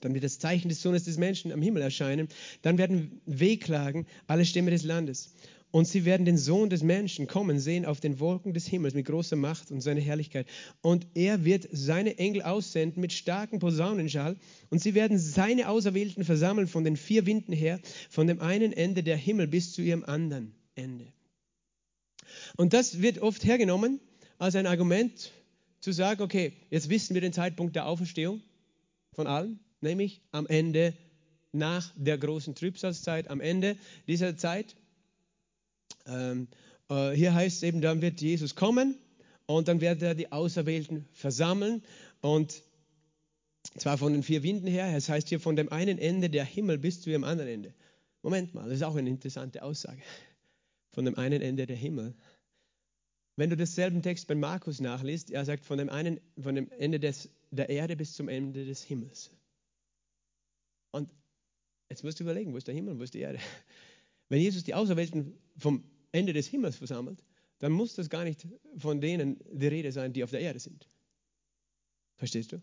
Dann wird das Zeichen des Sohnes des Menschen am Himmel erscheinen. Dann werden wehklagen alle Stämme des Landes. Und sie werden den Sohn des Menschen kommen sehen auf den Wolken des Himmels mit großer Macht und seiner Herrlichkeit. Und er wird seine Engel aussenden mit starkem Posaunenschall. Und sie werden seine Auserwählten versammeln von den vier Winden her, von dem einen Ende der Himmel bis zu ihrem anderen Ende. Und das wird oft hergenommen als ein Argument zu sagen, okay, jetzt wissen wir den Zeitpunkt der Auferstehung von allen, nämlich am Ende nach der großen Trübsalzeit, am Ende dieser Zeit ähm, äh, hier heißt es eben, dann wird Jesus kommen und dann wird er die Auserwählten versammeln und zwar von den vier Winden her, es heißt hier von dem einen Ende der Himmel bis zu dem anderen Ende. Moment mal, das ist auch eine interessante Aussage. Von dem einen Ende der Himmel. Wenn du denselben Text bei Markus nachliest, er sagt von dem einen, von dem Ende des, der Erde bis zum Ende des Himmels. Und jetzt musst du überlegen, wo ist der Himmel, wo ist die Erde? Wenn Jesus die Auserwählten vom Ende des Himmels versammelt, dann muss das gar nicht von denen die Rede sein, die auf der Erde sind. Verstehst du?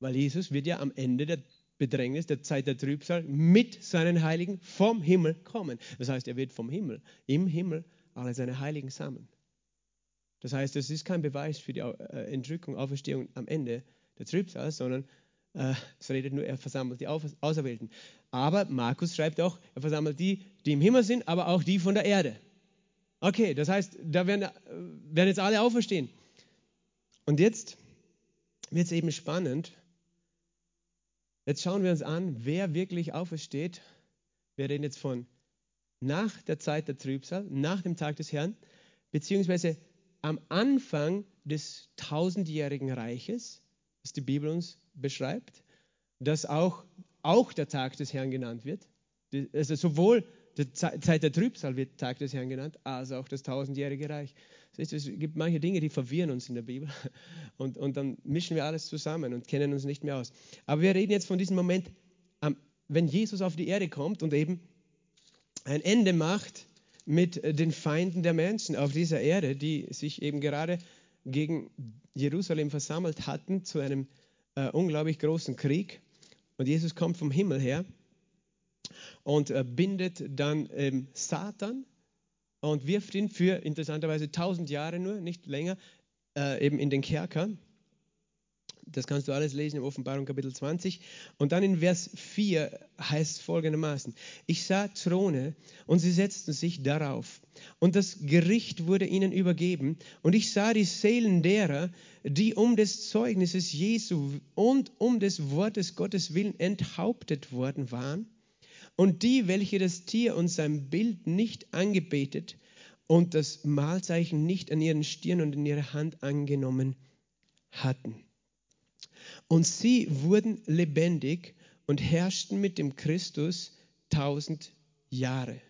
Weil Jesus wird ja am Ende der Bedrängnis, der Zeit der Trübsal mit seinen Heiligen vom Himmel kommen. Das heißt, er wird vom Himmel, im Himmel alle seine Heiligen sammeln. Das heißt, es ist kein Beweis für die äh, Entrückung, Auferstehung am Ende der Trübsal, sondern äh, es redet nur, er versammelt die Auserwählten. Aber Markus schreibt auch, er versammelt die, die im Himmel sind, aber auch die von der Erde. Okay, das heißt, da werden, werden jetzt alle auferstehen. Und jetzt wird es eben spannend. Jetzt schauen wir uns an, wer wirklich aufersteht. Wir reden jetzt von nach der Zeit der Trübsal, nach dem Tag des Herrn, beziehungsweise am Anfang des tausendjährigen Reiches, das die Bibel uns beschreibt. dass auch, auch der Tag des Herrn genannt wird. Also sowohl die Zeit der Trübsal wird Tag des Herrn genannt, als auch das tausendjährige Reich. Es gibt manche Dinge, die verwirren uns in der Bibel und, und dann mischen wir alles zusammen und kennen uns nicht mehr aus. Aber wir reden jetzt von diesem Moment, wenn Jesus auf die Erde kommt und eben ein Ende macht mit den Feinden der Menschen auf dieser Erde, die sich eben gerade gegen Jerusalem versammelt hatten zu einem äh, unglaublich großen Krieg. Und Jesus kommt vom Himmel her und äh, bindet dann ähm, Satan und wirft ihn für interessanterweise tausend Jahre nur, nicht länger, äh, eben in den Kerker. Das kannst du alles lesen im Offenbarung Kapitel 20. Und dann in Vers 4 heißt es folgendermaßen, ich sah Throne und sie setzten sich darauf. Und das Gericht wurde ihnen übergeben. Und ich sah die Seelen derer, die um des Zeugnisses Jesu und um des Wortes Gottes willen enthauptet worden waren. Und die, welche das Tier und sein Bild nicht angebetet und das Mahlzeichen nicht an ihren Stirn und in ihre Hand angenommen hatten. Und sie wurden lebendig und herrschten mit dem Christus tausend Jahre.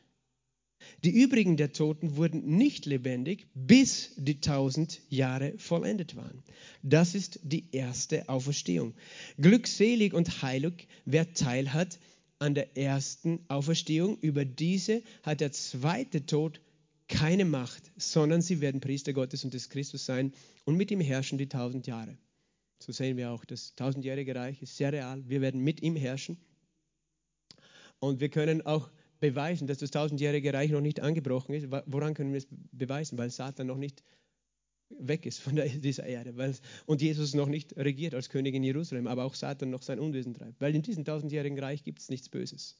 Die übrigen der Toten wurden nicht lebendig, bis die tausend Jahre vollendet waren. Das ist die erste Auferstehung. Glückselig und heilig, wer Teil hat an der ersten Auferstehung. Über diese hat der zweite Tod keine Macht, sondern sie werden Priester Gottes und des Christus sein und mit ihm herrschen die tausend Jahre. So sehen wir auch, das tausendjährige Reich ist sehr real. Wir werden mit ihm herrschen. Und wir können auch beweisen, dass das tausendjährige Reich noch nicht angebrochen ist. Woran können wir es beweisen? Weil Satan noch nicht weg ist von dieser Erde weil, und Jesus noch nicht regiert als König in Jerusalem, aber auch Satan noch sein Unwesen treibt. Weil in diesem tausendjährigen Reich gibt es nichts Böses.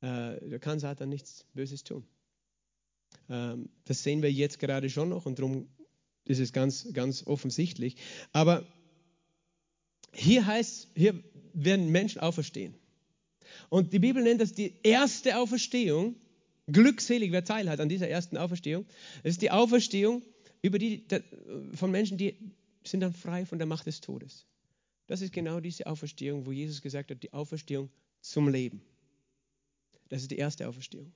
Äh, da kann Satan nichts Böses tun. Ähm, das sehen wir jetzt gerade schon noch und darum ist es ganz, ganz offensichtlich. Aber hier heißt, hier werden Menschen auferstehen. Und die Bibel nennt das die erste Auferstehung. Glückselig, wer Teil hat an dieser ersten Auferstehung. Es ist die Auferstehung über die, von Menschen, die sind dann frei von der Macht des Todes. Das ist genau diese Auferstehung, wo Jesus gesagt hat, die Auferstehung zum Leben. Das ist die erste Auferstehung.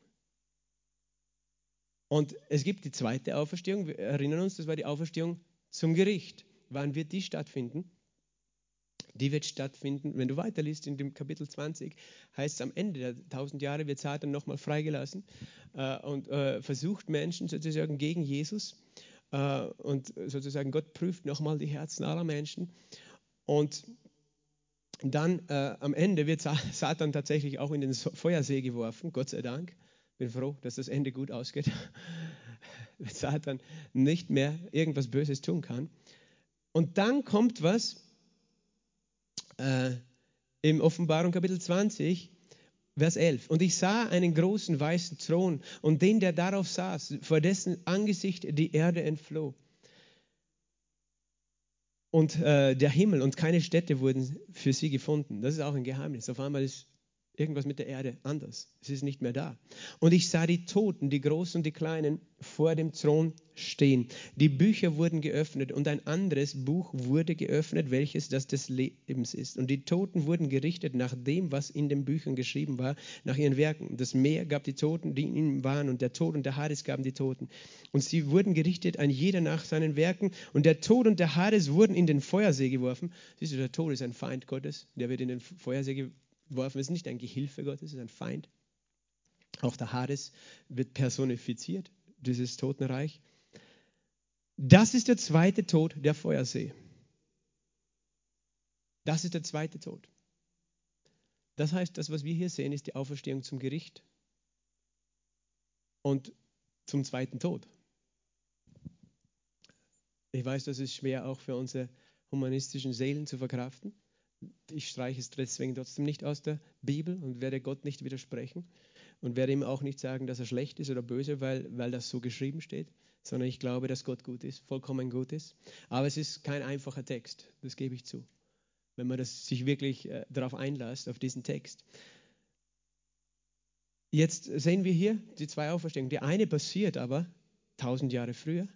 Und es gibt die zweite Auferstehung, wir erinnern uns, das war die Auferstehung zum Gericht. Wann wird die stattfinden? Die wird stattfinden, wenn du weiterliest in dem Kapitel 20, heißt es am Ende der tausend Jahre wird Satan nochmal freigelassen äh, und äh, versucht Menschen sozusagen gegen Jesus und sozusagen Gott prüft nochmal die Herzen aller Menschen und dann äh, am Ende wird Satan tatsächlich auch in den Feuersee geworfen, Gott sei Dank. Bin froh, dass das Ende gut ausgeht. Wenn Satan nicht mehr irgendwas Böses tun kann. Und dann kommt was, äh, im Offenbarung Kapitel 20, Vers 11. Und ich sah einen großen weißen Thron und den, der darauf saß, vor dessen Angesicht die Erde entfloh. Und äh, der Himmel und keine Städte wurden für sie gefunden. Das ist auch ein Geheimnis. Auf einmal ist irgendwas mit der Erde anders. Es ist nicht mehr da. Und ich sah die Toten, die Großen und die Kleinen, vor dem Thron stehen. Die Bücher wurden geöffnet und ein anderes Buch wurde geöffnet, welches das des Lebens ist. Und die Toten wurden gerichtet nach dem, was in den Büchern geschrieben war, nach ihren Werken. Das Meer gab die Toten, die in ihm waren, und der Tod und der Hades gaben die Toten. Und sie wurden gerichtet, ein jeder nach seinen Werken. Und der Tod und der Hades wurden in den Feuersee geworfen. Siehst du, der Tod ist ein Feind Gottes, der wird in den Feuersee geworfen geworfen ist nicht ein Gehilfe Gottes, es ist ein Feind. Auch der Hades wird personifiziert, dieses Totenreich. Das ist der zweite Tod, der Feuersee. Das ist der zweite Tod. Das heißt, das, was wir hier sehen, ist die Auferstehung zum Gericht und zum zweiten Tod. Ich weiß, das ist schwer auch für unsere humanistischen Seelen zu verkraften ich streiche es deswegen trotzdem nicht aus der Bibel und werde Gott nicht widersprechen und werde ihm auch nicht sagen, dass er schlecht ist oder böse, weil, weil das so geschrieben steht, sondern ich glaube, dass Gott gut ist, vollkommen gut ist. Aber es ist kein einfacher Text, das gebe ich zu, wenn man das sich wirklich äh, darauf einlässt, auf diesen Text. Jetzt sehen wir hier die zwei Auferstehungen. Die eine passiert aber tausend Jahre früher,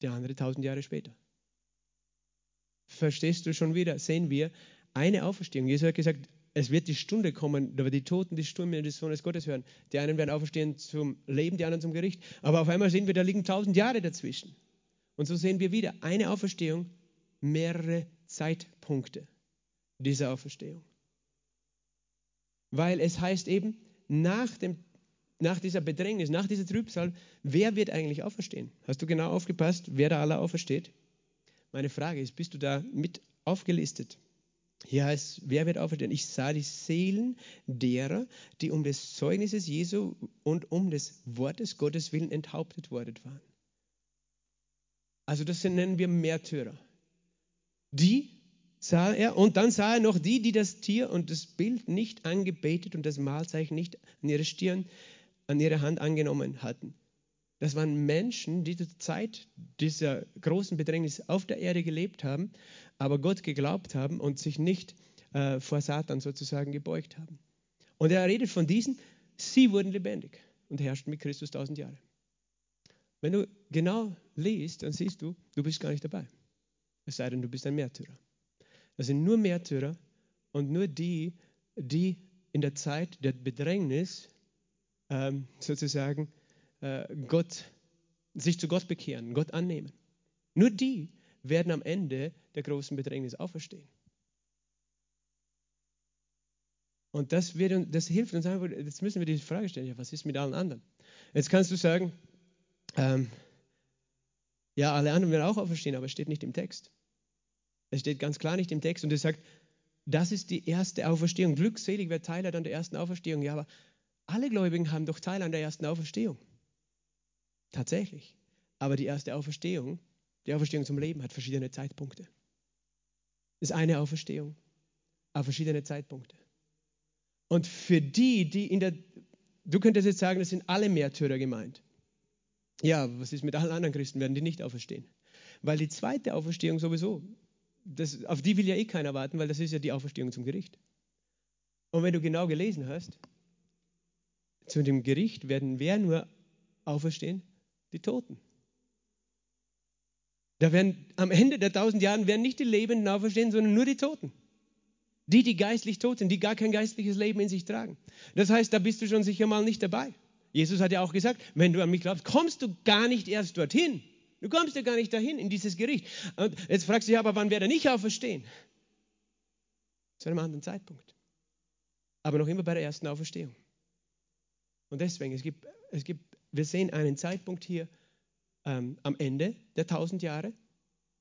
die andere tausend Jahre später. Verstehst du schon wieder? Sehen wir, eine Auferstehung. Jesus hat gesagt, es wird die Stunde kommen, da wird die Toten die Stimme des Sohnes Gottes hören. Die einen werden auferstehen zum Leben, die anderen zum Gericht. Aber auf einmal sehen wir, da liegen tausend Jahre dazwischen. Und so sehen wir wieder eine Auferstehung, mehrere Zeitpunkte dieser Auferstehung. Weil es heißt eben, nach, dem, nach dieser Bedrängnis, nach dieser Trübsal, wer wird eigentlich auferstehen? Hast du genau aufgepasst, wer da alle aufersteht? Meine Frage ist, bist du da mit aufgelistet? Hier heißt, wer wird auferstehen? Ich sah die Seelen derer, die um des Zeugnisses Jesu und um des Wortes Gottes willen enthauptet worden waren. Also das nennen wir Märtyrer. Die sah er und dann sah er noch die, die das Tier und das Bild nicht angebetet und das Mahlzeichen nicht an ihre Stirn, an ihre Hand angenommen hatten. Das waren Menschen, die zur Zeit dieser großen Bedrängnis auf der Erde gelebt haben, aber Gott geglaubt haben und sich nicht äh, vor Satan sozusagen gebeugt haben. Und er redet von diesen, sie wurden lebendig und herrschten mit Christus tausend Jahre. Wenn du genau liest, dann siehst du, du bist gar nicht dabei. Es sei denn, du bist ein Märtyrer. Das sind nur Märtyrer und nur die, die in der Zeit der Bedrängnis ähm, sozusagen äh, Gott, sich zu Gott bekehren, Gott annehmen. Nur die werden am Ende der großen Bedrängnis auferstehen. Und das, wird, das hilft uns einfach, jetzt müssen wir die Frage stellen, ja, was ist mit allen anderen? Jetzt kannst du sagen, ähm, ja, alle anderen werden auch auferstehen, aber es steht nicht im Text. Es steht ganz klar nicht im Text und es sagt, das ist die erste Auferstehung. Glückselig wer Teil an der ersten Auferstehung. Ja, aber alle Gläubigen haben doch Teil an der ersten Auferstehung. Tatsächlich. Aber die erste Auferstehung, die Auferstehung zum Leben, hat verschiedene Zeitpunkte. Das ist eine Auferstehung, aber verschiedene Zeitpunkte. Und für die, die in der, du könntest jetzt sagen, das sind alle Märtyrer gemeint. Ja, was ist mit allen anderen Christen? Werden die nicht auferstehen? Weil die zweite Auferstehung sowieso, das, auf die will ja eh keiner warten, weil das ist ja die Auferstehung zum Gericht. Und wenn du genau gelesen hast, zu dem Gericht werden wer nur auferstehen? Die Toten. Da werden am Ende der tausend Jahren werden nicht die Lebenden auferstehen, sondern nur die Toten. Die, die geistlich tot sind, die gar kein geistliches Leben in sich tragen. Das heißt, da bist du schon sicher mal nicht dabei. Jesus hat ja auch gesagt, wenn du an mich glaubst, kommst du gar nicht erst dorthin. Du kommst ja gar nicht dahin in dieses Gericht. Und jetzt fragst du dich aber, wann wird er nicht auferstehen? Zu einem anderen Zeitpunkt. Aber noch immer bei der ersten Auferstehung. Und deswegen, es gibt, es gibt wir sehen einen Zeitpunkt hier ähm, am Ende der tausend Jahre,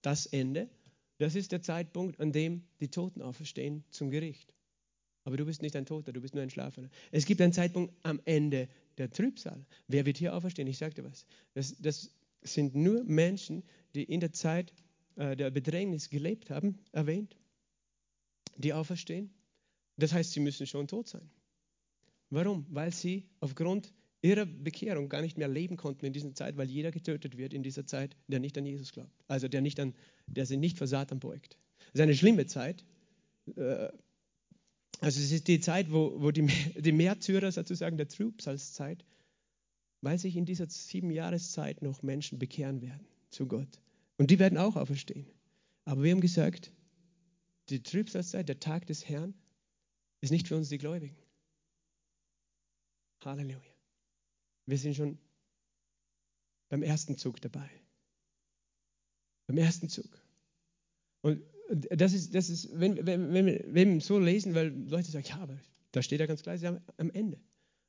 das Ende. Das ist der Zeitpunkt, an dem die Toten auferstehen zum Gericht. Aber du bist nicht ein Toter, du bist nur ein Schlafender. Es gibt einen Zeitpunkt am Ende der Trübsal. Wer wird hier auferstehen? Ich dir was. Das, das sind nur Menschen, die in der Zeit äh, der Bedrängnis gelebt haben, erwähnt, die auferstehen. Das heißt, sie müssen schon tot sein. Warum? Weil sie aufgrund ihrer Bekehrung gar nicht mehr leben konnten in dieser Zeit, weil jeder getötet wird in dieser Zeit, der nicht an Jesus glaubt. Also der, nicht an, der sich nicht vor Satan beugt. Das ist eine schlimme Zeit. Äh, also es ist die Zeit, wo, wo die, die Märtyrer sozusagen der Trübsalzeit, weil sich in dieser sieben Jahreszeit noch Menschen bekehren werden zu Gott. Und die werden auch auferstehen. Aber wir haben gesagt, die Trübsalzeit, der Tag des Herrn, ist nicht für uns die Gläubigen. Halleluja. Wir sind schon beim ersten Zug dabei. Beim ersten Zug. Und das ist, das ist wenn, wenn, wenn, wenn wir so lesen, weil Leute sagen, ja, aber da steht ja ganz klar, sie am, am Ende.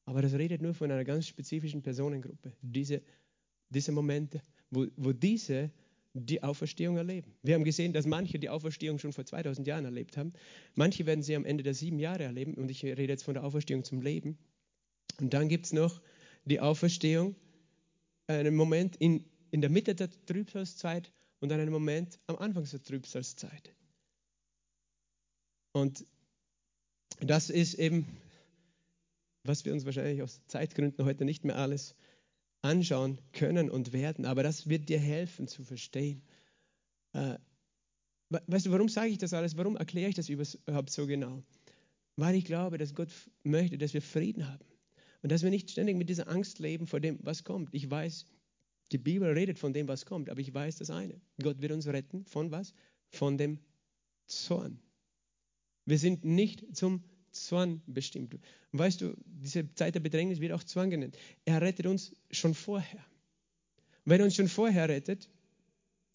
Aber das redet nur von einer ganz spezifischen Personengruppe. Diese, diese Momente, wo, wo diese die Auferstehung erleben. Wir haben gesehen, dass manche die Auferstehung schon vor 2000 Jahren erlebt haben. Manche werden sie am Ende der sieben Jahre erleben. Und ich rede jetzt von der Auferstehung zum Leben. Und dann gibt es noch die Auferstehung, einen Moment in, in der Mitte der Trübsalzeit und einen Moment am Anfang der Trübsalzeit. Und das ist eben, was wir uns wahrscheinlich aus Zeitgründen heute nicht mehr alles anschauen können und werden, aber das wird dir helfen zu verstehen. Äh, weißt du, warum sage ich das alles? Warum erkläre ich das überhaupt so genau? Weil ich glaube, dass Gott möchte, dass wir Frieden haben. Und dass wir nicht ständig mit dieser Angst leben vor dem, was kommt. Ich weiß, die Bibel redet von dem, was kommt, aber ich weiß das eine. Gott wird uns retten von was? Von dem Zorn. Wir sind nicht zum Zorn bestimmt. Weißt du, diese Zeit der Bedrängnis wird auch Zwang genannt. Er rettet uns schon vorher. Wenn er uns schon vorher rettet,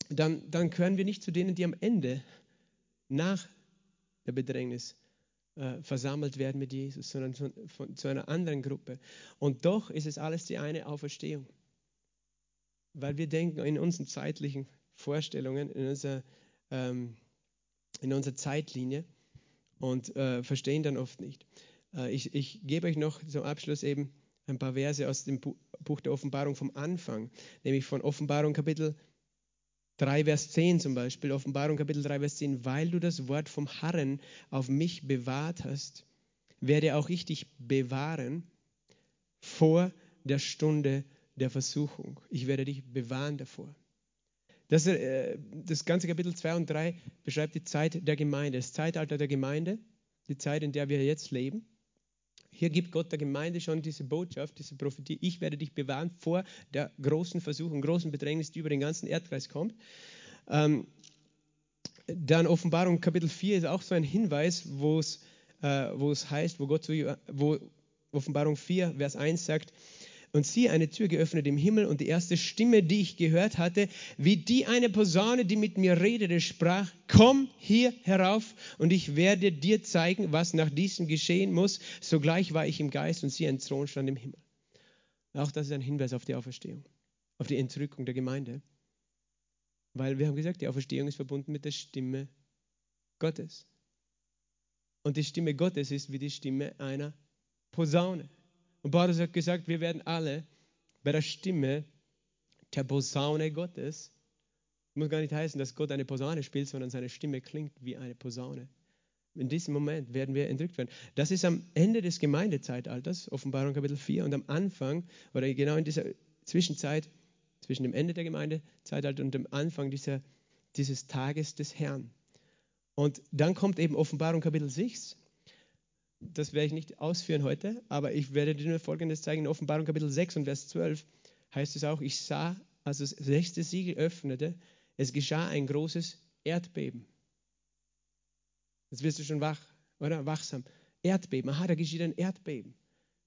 dann, dann gehören wir nicht zu denen, die am Ende nach der Bedrängnis äh, versammelt werden mit Jesus, sondern von, von, zu einer anderen Gruppe. Und doch ist es alles die eine Auferstehung. Weil wir denken in unseren zeitlichen Vorstellungen, in unserer, ähm, in unserer Zeitlinie und äh, verstehen dann oft nicht. Äh, ich, ich gebe euch noch zum Abschluss eben ein paar Verse aus dem Buch der Offenbarung vom Anfang, nämlich von Offenbarung Kapitel 3, Vers 10 zum Beispiel, Offenbarung Kapitel 3, Vers 10, weil du das Wort vom Harren auf mich bewahrt hast, werde auch ich dich bewahren vor der Stunde der Versuchung. Ich werde dich bewahren davor. Das, äh, das ganze Kapitel 2 und 3 beschreibt die Zeit der Gemeinde, das Zeitalter der Gemeinde, die Zeit, in der wir jetzt leben. Hier gibt Gott der Gemeinde schon diese Botschaft, diese Prophetie. Ich werde dich bewahren vor der großen Versuchung, großen Bedrängnis, die über den ganzen Erdkreis kommt. Ähm, dann Offenbarung Kapitel 4 ist auch so ein Hinweis, wo es, äh, heißt, wo Gott zu, wo Offenbarung 4, Vers 1 sagt, und siehe eine Tür geöffnet im Himmel und die erste Stimme, die ich gehört hatte, wie die eine Posaune, die mit mir redete, sprach, komm hier herauf und ich werde dir zeigen, was nach diesem geschehen muss. Sogleich war ich im Geist und siehe ein Thron stand im Himmel. Auch das ist ein Hinweis auf die Auferstehung, auf die Entrückung der Gemeinde. Weil wir haben gesagt, die Auferstehung ist verbunden mit der Stimme Gottes. Und die Stimme Gottes ist wie die Stimme einer Posaune. Und Paulus hat gesagt, wir werden alle bei der Stimme der Posaune Gottes, muss gar nicht heißen, dass Gott eine Posaune spielt, sondern seine Stimme klingt wie eine Posaune. In diesem Moment werden wir entrückt werden. Das ist am Ende des Gemeindezeitalters, Offenbarung Kapitel 4, und am Anfang, oder genau in dieser Zwischenzeit, zwischen dem Ende der Gemeindezeitalter und dem Anfang dieser, dieses Tages des Herrn. Und dann kommt eben Offenbarung Kapitel 6, das werde ich nicht ausführen heute, aber ich werde dir nur Folgendes zeigen. In Offenbarung Kapitel 6 und Vers 12 heißt es auch, ich sah, als das sechste Siegel öffnete, es geschah ein großes Erdbeben. Jetzt wirst du schon wach, oder? Wachsam. Erdbeben. Aha, da geschieht ein Erdbeben.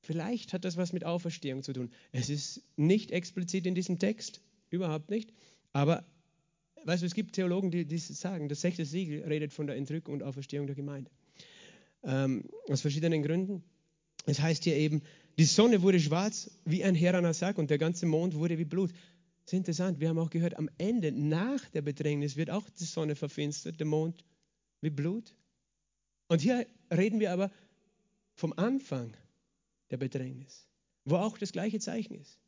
Vielleicht hat das was mit Auferstehung zu tun. Es ist nicht explizit in diesem Text, überhaupt nicht. Aber weißt du, es gibt Theologen, die, die sagen, das sechste Siegel redet von der Entrückung und Auferstehung der Gemeinde ähm, aus verschiedenen Gründen. Es heißt hier eben, die Sonne wurde schwarz wie ein heraner Sack und der ganze Mond wurde wie Blut. Das ist interessant. Wir haben auch gehört, am Ende, nach der Bedrängnis, wird auch die Sonne verfinstert, der Mond wie Blut. Und hier reden wir aber vom Anfang der Bedrängnis, wo auch das gleiche Zeichen ist.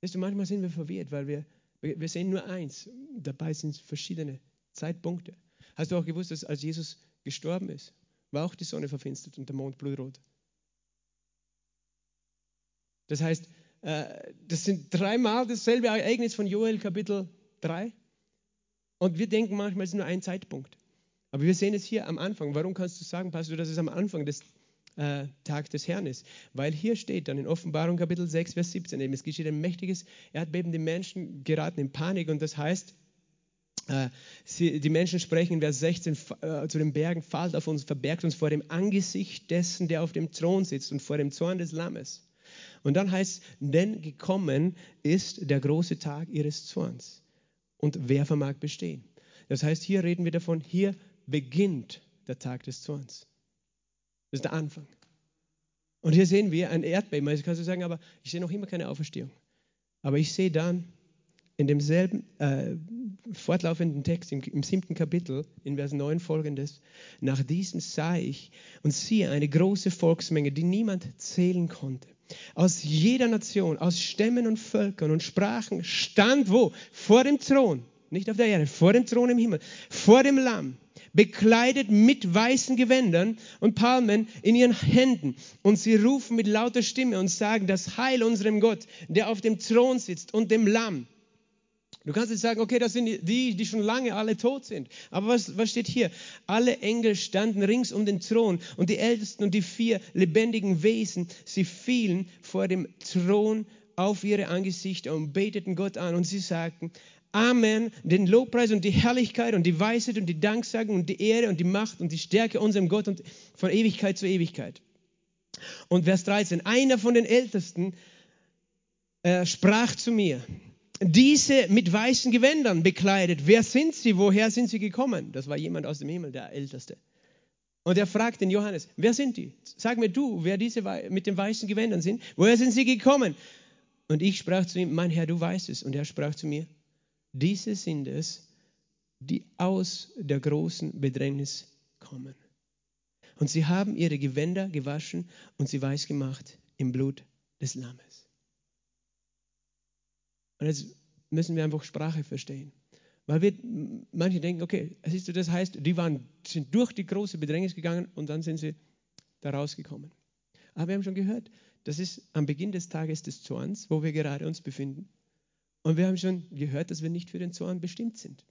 Weißt du, manchmal sind wir verwirrt, weil wir, wir sehen nur eins. Dabei sind es verschiedene Zeitpunkte. Hast du auch gewusst, dass als Jesus gestorben ist, war auch die Sonne verfinstert und der Mond blutrot. Das heißt, äh, das sind dreimal dasselbe Ereignis von Joel Kapitel 3. Und wir denken manchmal, es ist nur ein Zeitpunkt. Aber wir sehen es hier am Anfang. Warum kannst du sagen, Pastor, dass es am Anfang des äh, Tag des Herrn ist? Weil hier steht dann in Offenbarung Kapitel 6, Vers 17 eben, es geschieht ein mächtiges Erdbeben, die Menschen geraten in Panik und das heißt, die Menschen sprechen in Vers 16 äh, zu den Bergen, fallt auf uns, verbergt uns vor dem Angesicht dessen, der auf dem Thron sitzt und vor dem Zorn des Lammes. Und dann heißt denn gekommen ist der große Tag ihres Zorns. Und wer vermag bestehen? Das heißt, hier reden wir davon, hier beginnt der Tag des Zorns. Das ist der Anfang. Und hier sehen wir ein Erdbeben. Also kannst du sagen, aber ich sehe noch immer keine Auferstehung. Aber ich sehe dann in demselben äh, fortlaufenden Text im, im, siebten Kapitel, in Vers 9 folgendes, nach diesem sah ich und siehe eine große Volksmenge, die niemand zählen konnte. Aus jeder Nation, aus Stämmen und Völkern und Sprachen stand wo? Vor dem Thron, nicht auf der Erde, vor dem Thron im Himmel, vor dem Lamm, bekleidet mit weißen Gewändern und Palmen in ihren Händen. Und sie rufen mit lauter Stimme und sagen, das Heil unserem Gott, der auf dem Thron sitzt und dem Lamm. Du kannst jetzt sagen, okay, das sind die, die schon lange alle tot sind. Aber was, was steht hier? Alle Engel standen rings um den Thron und die Ältesten und die vier lebendigen Wesen, sie fielen vor dem Thron auf ihre Angesichter und beteten Gott an und sie sagten, Amen, den Lobpreis und die Herrlichkeit und die Weisheit und die Danksagung und die Ehre und die Macht und die Stärke unserem Gott und von Ewigkeit zu Ewigkeit. Und Vers 13, einer von den Ältesten äh, sprach zu mir, diese mit weißen Gewändern bekleidet, wer sind sie, woher sind sie gekommen? Das war jemand aus dem Himmel, der Älteste. Und er fragt den Johannes, wer sind die? Sag mir du, wer diese mit den weißen Gewändern sind. Woher sind sie gekommen? Und ich sprach zu ihm, mein Herr, du weißt es. Und er sprach zu mir, diese sind es, die aus der großen Bedrängnis kommen. Und sie haben ihre Gewänder gewaschen und sie weiß gemacht im Blut des Lammes. Und jetzt müssen wir einfach Sprache verstehen. Weil wir, manche denken, okay, siehst du, das heißt, die waren, sind durch die große Bedrängnis gegangen und dann sind sie da rausgekommen. Aber wir haben schon gehört, das ist am Beginn des Tages des Zorns, wo wir gerade uns befinden. Und wir haben schon gehört, dass wir nicht für den Zorn bestimmt sind.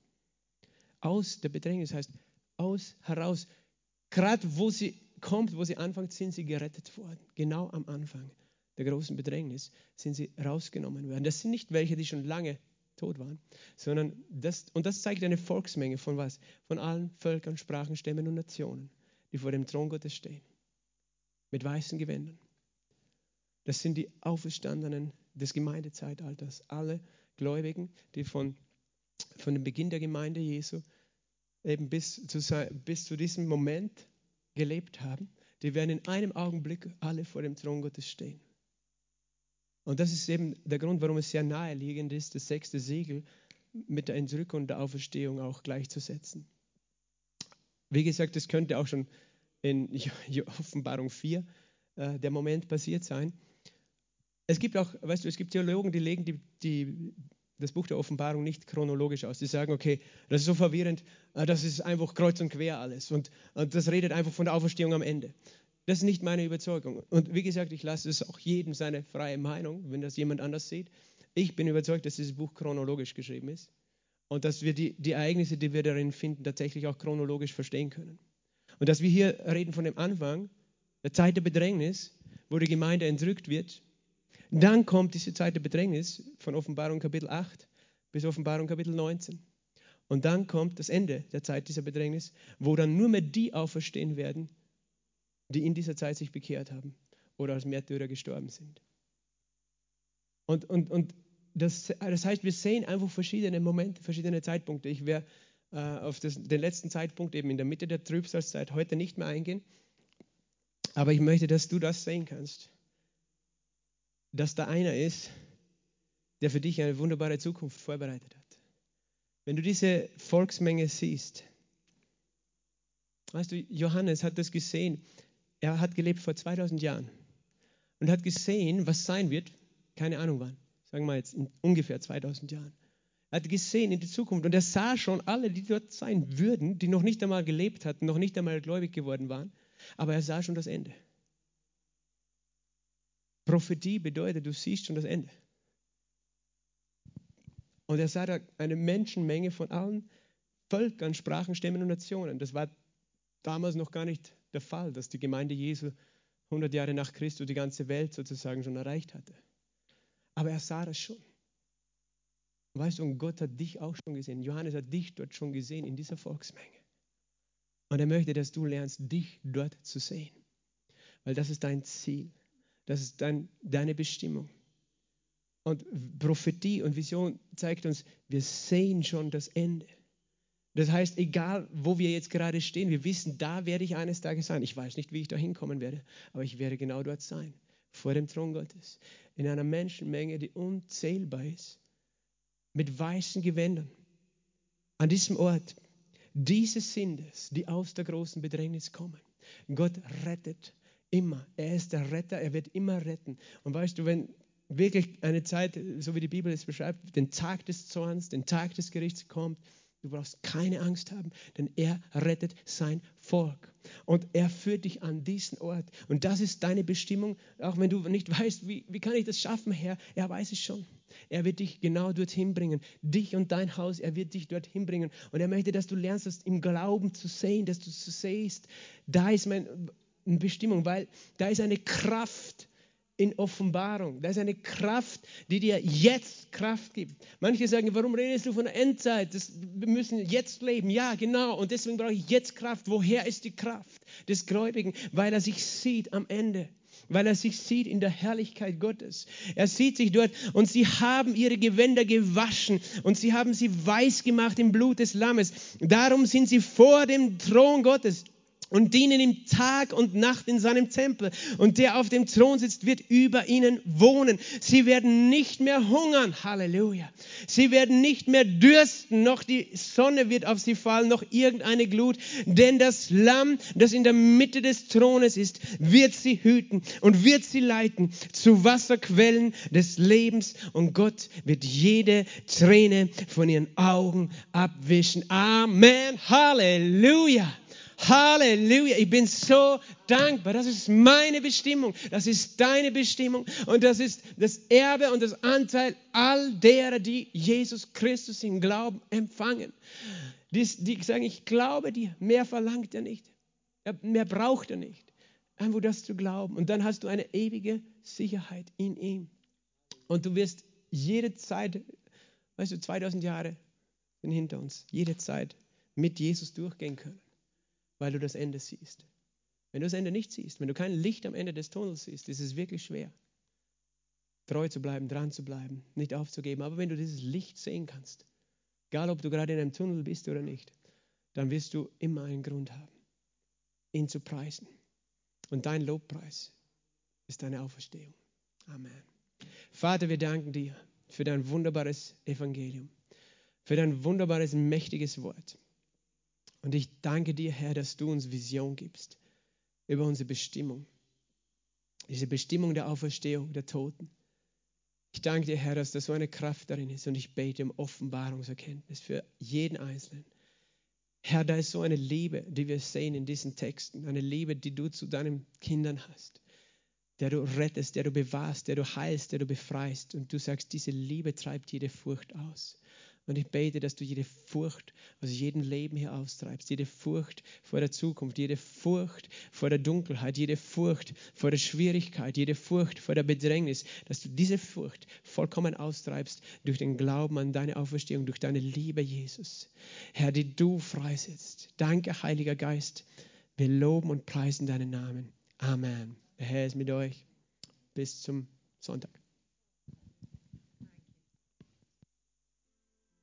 Aus der Bedrängnis heißt, aus, heraus. Gerade wo sie kommt, wo sie anfängt, sind sie gerettet worden. Genau am Anfang der großen Bedrängnis sind sie rausgenommen worden. Das sind nicht welche, die schon lange tot waren, sondern das, und das zeigt eine Volksmenge von was? Von allen Völkern, Sprachen, Stämmen und Nationen, die vor dem Thron Gottes stehen. Mit weißen Gewändern. Das sind die Auferstandenen des Gemeindezeitalters. Alle Gläubigen, die von, von dem Beginn der Gemeinde Jesu eben bis zu, bis zu diesem Moment gelebt haben, die werden in einem Augenblick alle vor dem Thron Gottes stehen. Und das ist eben der Grund, warum es sehr naheliegend ist, das sechste Siegel mit der Entrückung der Auferstehung auch gleichzusetzen. Wie gesagt, es könnte auch schon in Offenbarung 4 äh, der Moment passiert sein. Es gibt auch, weißt du, es gibt Theologen, die legen die, die, das Buch der Offenbarung nicht chronologisch aus. Die sagen, okay, das ist so verwirrend, äh, das ist einfach kreuz und quer alles. Und, und das redet einfach von der Auferstehung am Ende. Das ist nicht meine Überzeugung. Und wie gesagt, ich lasse es auch jedem seine freie Meinung, wenn das jemand anders sieht. Ich bin überzeugt, dass dieses Buch chronologisch geschrieben ist und dass wir die, die Ereignisse, die wir darin finden, tatsächlich auch chronologisch verstehen können. Und dass wir hier reden von dem Anfang, der Zeit der Bedrängnis, wo die Gemeinde entrückt wird. Dann kommt diese Zeit der Bedrängnis von Offenbarung Kapitel 8 bis Offenbarung Kapitel 19. Und dann kommt das Ende der Zeit dieser Bedrängnis, wo dann nur mehr die auferstehen werden, die in dieser Zeit sich bekehrt haben oder als Märtyrer gestorben sind. Und, und, und das, das heißt, wir sehen einfach verschiedene Momente, verschiedene Zeitpunkte. Ich werde äh, auf das, den letzten Zeitpunkt eben in der Mitte der Trübsalzeit heute nicht mehr eingehen. Aber ich möchte, dass du das sehen kannst. Dass da einer ist, der für dich eine wunderbare Zukunft vorbereitet hat. Wenn du diese Volksmenge siehst, weißt du, Johannes hat das gesehen. Er hat gelebt vor 2000 Jahren und hat gesehen, was sein wird. Keine Ahnung wann. Sagen wir jetzt ungefähr 2000 Jahren. Er hat gesehen in die Zukunft und er sah schon alle, die dort sein würden, die noch nicht einmal gelebt hatten, noch nicht einmal gläubig geworden waren. Aber er sah schon das Ende. Prophetie bedeutet, du siehst schon das Ende. Und er sah da eine Menschenmenge von allen Völkern, Sprachen, Stämmen und Nationen. Das war damals noch gar nicht der Fall, dass die Gemeinde Jesu 100 Jahre nach Christus die ganze Welt sozusagen schon erreicht hatte. Aber er sah das schon. Weißt du, und Gott hat dich auch schon gesehen. Johannes hat dich dort schon gesehen in dieser Volksmenge. Und er möchte, dass du lernst, dich dort zu sehen. Weil das ist dein Ziel. Das ist dein, deine Bestimmung. Und Prophetie und Vision zeigt uns, wir sehen schon das Ende. Das heißt, egal wo wir jetzt gerade stehen, wir wissen, da werde ich eines Tages sein. Ich weiß nicht, wie ich da hinkommen werde, aber ich werde genau dort sein, vor dem Thron Gottes, in einer Menschenmenge, die unzählbar ist, mit weißen Gewändern. An diesem Ort, diese sind es, die aus der großen Bedrängnis kommen. Gott rettet immer. Er ist der Retter, er wird immer retten. Und weißt du, wenn wirklich eine Zeit, so wie die Bibel es beschreibt, den Tag des Zorns, den Tag des Gerichts kommt, Du brauchst keine Angst haben, denn er rettet sein Volk. Und er führt dich an diesen Ort. Und das ist deine Bestimmung, auch wenn du nicht weißt, wie, wie kann ich das schaffen, Herr? Er weiß es schon. Er wird dich genau dorthin bringen. Dich und dein Haus, er wird dich dorthin bringen. Und er möchte, dass du lernst, das im Glauben zu sehen, dass du siehst, da ist meine Bestimmung, weil da ist eine Kraft, in Offenbarung. Da ist eine Kraft, die dir jetzt Kraft gibt. Manche sagen, warum redest du von der Endzeit? Das, wir müssen jetzt leben. Ja, genau. Und deswegen brauche ich jetzt Kraft. Woher ist die Kraft des Gläubigen? Weil er sich sieht am Ende weil er sich sieht in der Herrlichkeit Gottes. Er sieht sich dort und sie haben ihre Gewänder gewaschen und sie haben sie weiß gemacht im Blut des Lammes. Darum sind sie vor dem Thron Gottes und dienen ihm Tag und Nacht in seinem Tempel. Und der auf dem Thron sitzt, wird über ihnen wohnen. Sie werden nicht mehr hungern. Halleluja. Sie werden nicht mehr dürsten, noch die Sonne wird auf sie fallen, noch irgendeine Glut. Denn das Lamm, das in der Mitte des Thrones ist, wird sie hüten und wird sie leiten zu Wasserquellen des Lebens. Und Gott wird jede Träne von ihren Augen abwischen. Amen. Halleluja. Halleluja, ich bin so dankbar. Das ist meine Bestimmung, das ist deine Bestimmung und das ist das Erbe und das Anteil all derer, die Jesus Christus im Glauben empfangen. Die, die sagen, ich glaube dir, mehr verlangt er nicht, mehr braucht er nicht. Einfach das zu glauben und dann hast du eine ewige Sicherheit in ihm. Und du wirst jede Zeit, weißt du, 2000 Jahre sind hinter uns, jede Zeit mit Jesus durchgehen können weil du das Ende siehst. Wenn du das Ende nicht siehst, wenn du kein Licht am Ende des Tunnels siehst, ist es wirklich schwer, treu zu bleiben, dran zu bleiben, nicht aufzugeben. Aber wenn du dieses Licht sehen kannst, egal ob du gerade in einem Tunnel bist oder nicht, dann wirst du immer einen Grund haben, ihn zu preisen. Und dein Lobpreis ist deine Auferstehung. Amen. Vater, wir danken dir für dein wunderbares Evangelium, für dein wunderbares, mächtiges Wort. Und ich danke dir, Herr, dass du uns Vision gibst über unsere Bestimmung. Diese Bestimmung der Auferstehung der Toten. Ich danke dir, Herr, dass da so eine Kraft darin ist und ich bete um Offenbarungserkenntnis für jeden Einzelnen. Herr, da ist so eine Liebe, die wir sehen in diesen Texten, eine Liebe, die du zu deinen Kindern hast, der du rettest, der du bewahrst, der du heilst, der du befreist. Und du sagst, diese Liebe treibt jede Furcht aus. Und ich bete, dass du jede Furcht aus jedem Leben hier austreibst, jede Furcht vor der Zukunft, jede Furcht vor der Dunkelheit, jede Furcht vor der Schwierigkeit, jede Furcht vor der Bedrängnis, dass du diese Furcht vollkommen austreibst durch den Glauben an deine Auferstehung, durch deine Liebe, Jesus. Herr, die du freisetzt. Danke, Heiliger Geist. Wir loben und preisen deinen Namen. Amen. Der Herr ist mit euch. Bis zum Sonntag.